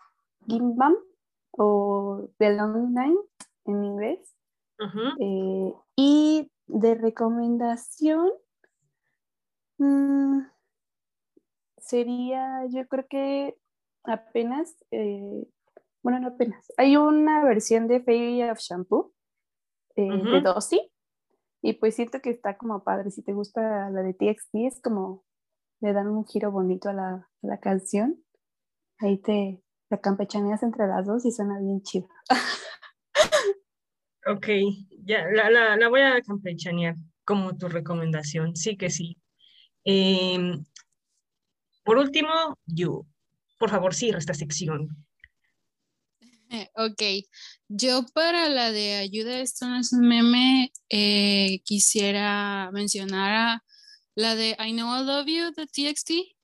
Gimbam o The Long Night en inglés. Eh, y de recomendación mm, sería, yo creo que apenas, eh, bueno, no apenas, hay una versión de Fairy of Shampoo eh, de. Dossi y pues siento que está como padre, si te gusta la de TXT es como le dan un giro bonito a la, a la canción, ahí te la campechaneas entre las dos y suena bien chido. Ok, ya, la, la, la voy a campechanear como tu recomendación. Sí que sí. Em, por último, You. Por favor, cierra esta sección. Ok, yo para la de ayuda, esto no es un meme, eh, quisiera mencionar a la de I Know I Love You de TXT.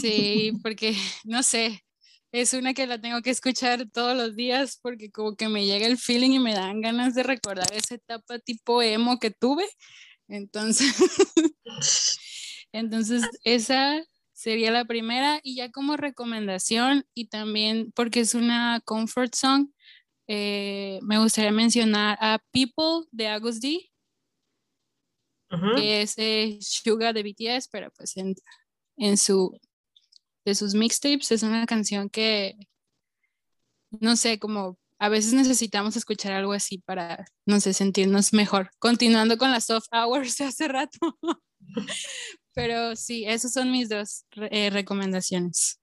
Sí, porque no sé, es una que la tengo que escuchar todos los días porque como que me llega el feeling y me dan ganas de recordar esa etapa tipo emo que tuve. Entonces, entonces esa sería la primera y ya como recomendación y también porque es una comfort song, eh, me gustaría mencionar a People de Agus D, Que es eh, Suga de BTS, pero pues en, en su de sus mixtapes es una canción que no sé, como a veces necesitamos escuchar algo así para, no sé, sentirnos mejor. Continuando con las soft hours de hace rato. Pero sí, esas son mis dos eh, recomendaciones.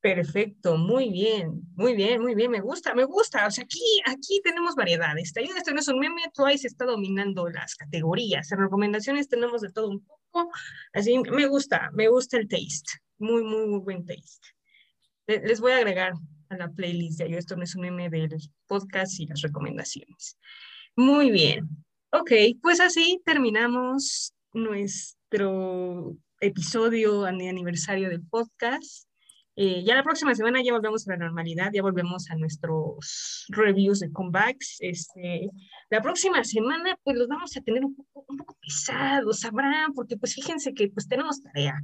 Perfecto, muy bien, muy bien, muy bien, me gusta, me gusta. O sea, aquí, aquí tenemos variedades. Ayuda, esto no es un meme, Twice está dominando las categorías. En recomendaciones tenemos de todo un poco. Así, me gusta, me gusta el taste. Muy, muy, muy buen taste. Le- Les voy a agregar a la playlist de Ayuda, esto no es un meme del podcast y las recomendaciones. Muy bien. Ok, pues así terminamos nuestro episodio de aniversario del podcast. Eh, ya la próxima semana ya volvemos a la normalidad, ya volvemos a nuestros reviews de comebacks. Este, la próxima semana pues los vamos a tener un poco, un poco pesados, sabrán, porque pues fíjense que pues tenemos tarea.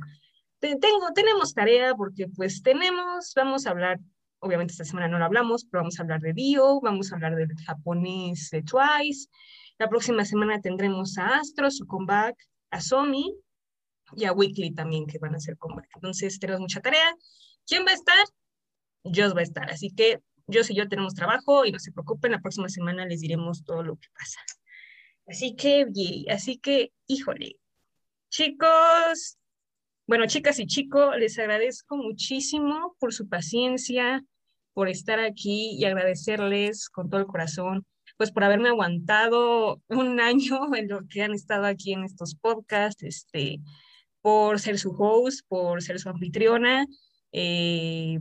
Te- tengo, tenemos tarea porque pues tenemos, vamos a hablar, obviamente esta semana no lo hablamos, pero vamos a hablar de Dio, vamos a hablar del japonés de Twice. La próxima semana tendremos a Astro, su comeback, a Somi y a Weekly también que van a hacer comeback. Entonces tenemos mucha tarea. ¿Quién va a estar? Joss va a estar. Así que Joss y yo tenemos trabajo y no se preocupen, la próxima semana les diremos todo lo que pasa. Así que, así que, híjole, chicos, bueno, chicas y chicos, les agradezco muchísimo por su paciencia, por estar aquí y agradecerles con todo el corazón, pues por haberme aguantado un año en lo que han estado aquí en estos podcasts, este, por ser su host, por ser su anfitriona, eh,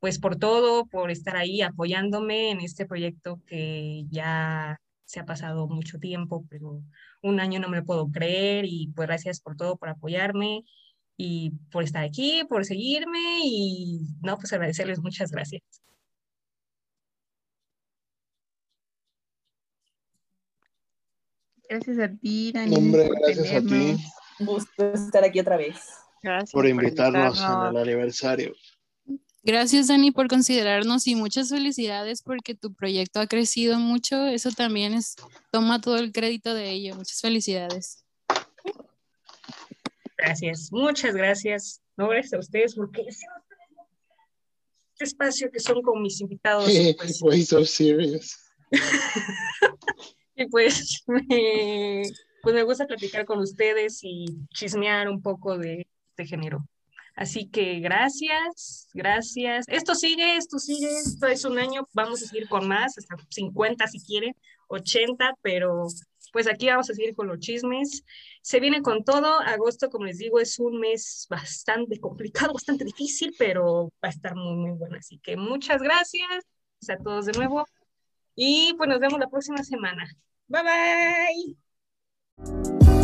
pues por todo, por estar ahí apoyándome en este proyecto que ya se ha pasado mucho tiempo, pero un año no me lo puedo creer y pues gracias por todo, por apoyarme y por estar aquí, por seguirme y no, pues agradecerles muchas gracias. Gracias a ti, Dani. Hombre, por gracias a ti gusto estar aquí otra vez. Gracias por invitarnos en invitarnos. el aniversario. Gracias, Dani, por considerarnos y muchas felicidades porque tu proyecto ha crecido mucho. Eso también es, toma todo el crédito de ello. Muchas felicidades. Gracias, muchas gracias. No, gracias a ustedes porque este espacio que son con mis invitados, pues, Why so serious? y pues, me, pues me gusta platicar con ustedes y chismear un poco de este género. Así que gracias, gracias. Esto sigue, esto sigue, esto es un año, vamos a seguir con más, hasta 50 si quieren, 80, pero pues aquí vamos a seguir con los chismes. Se viene con todo, agosto, como les digo, es un mes bastante complicado, bastante difícil, pero va a estar muy, muy bueno. Así que muchas gracias a todos de nuevo y pues nos vemos la próxima semana. Bye bye.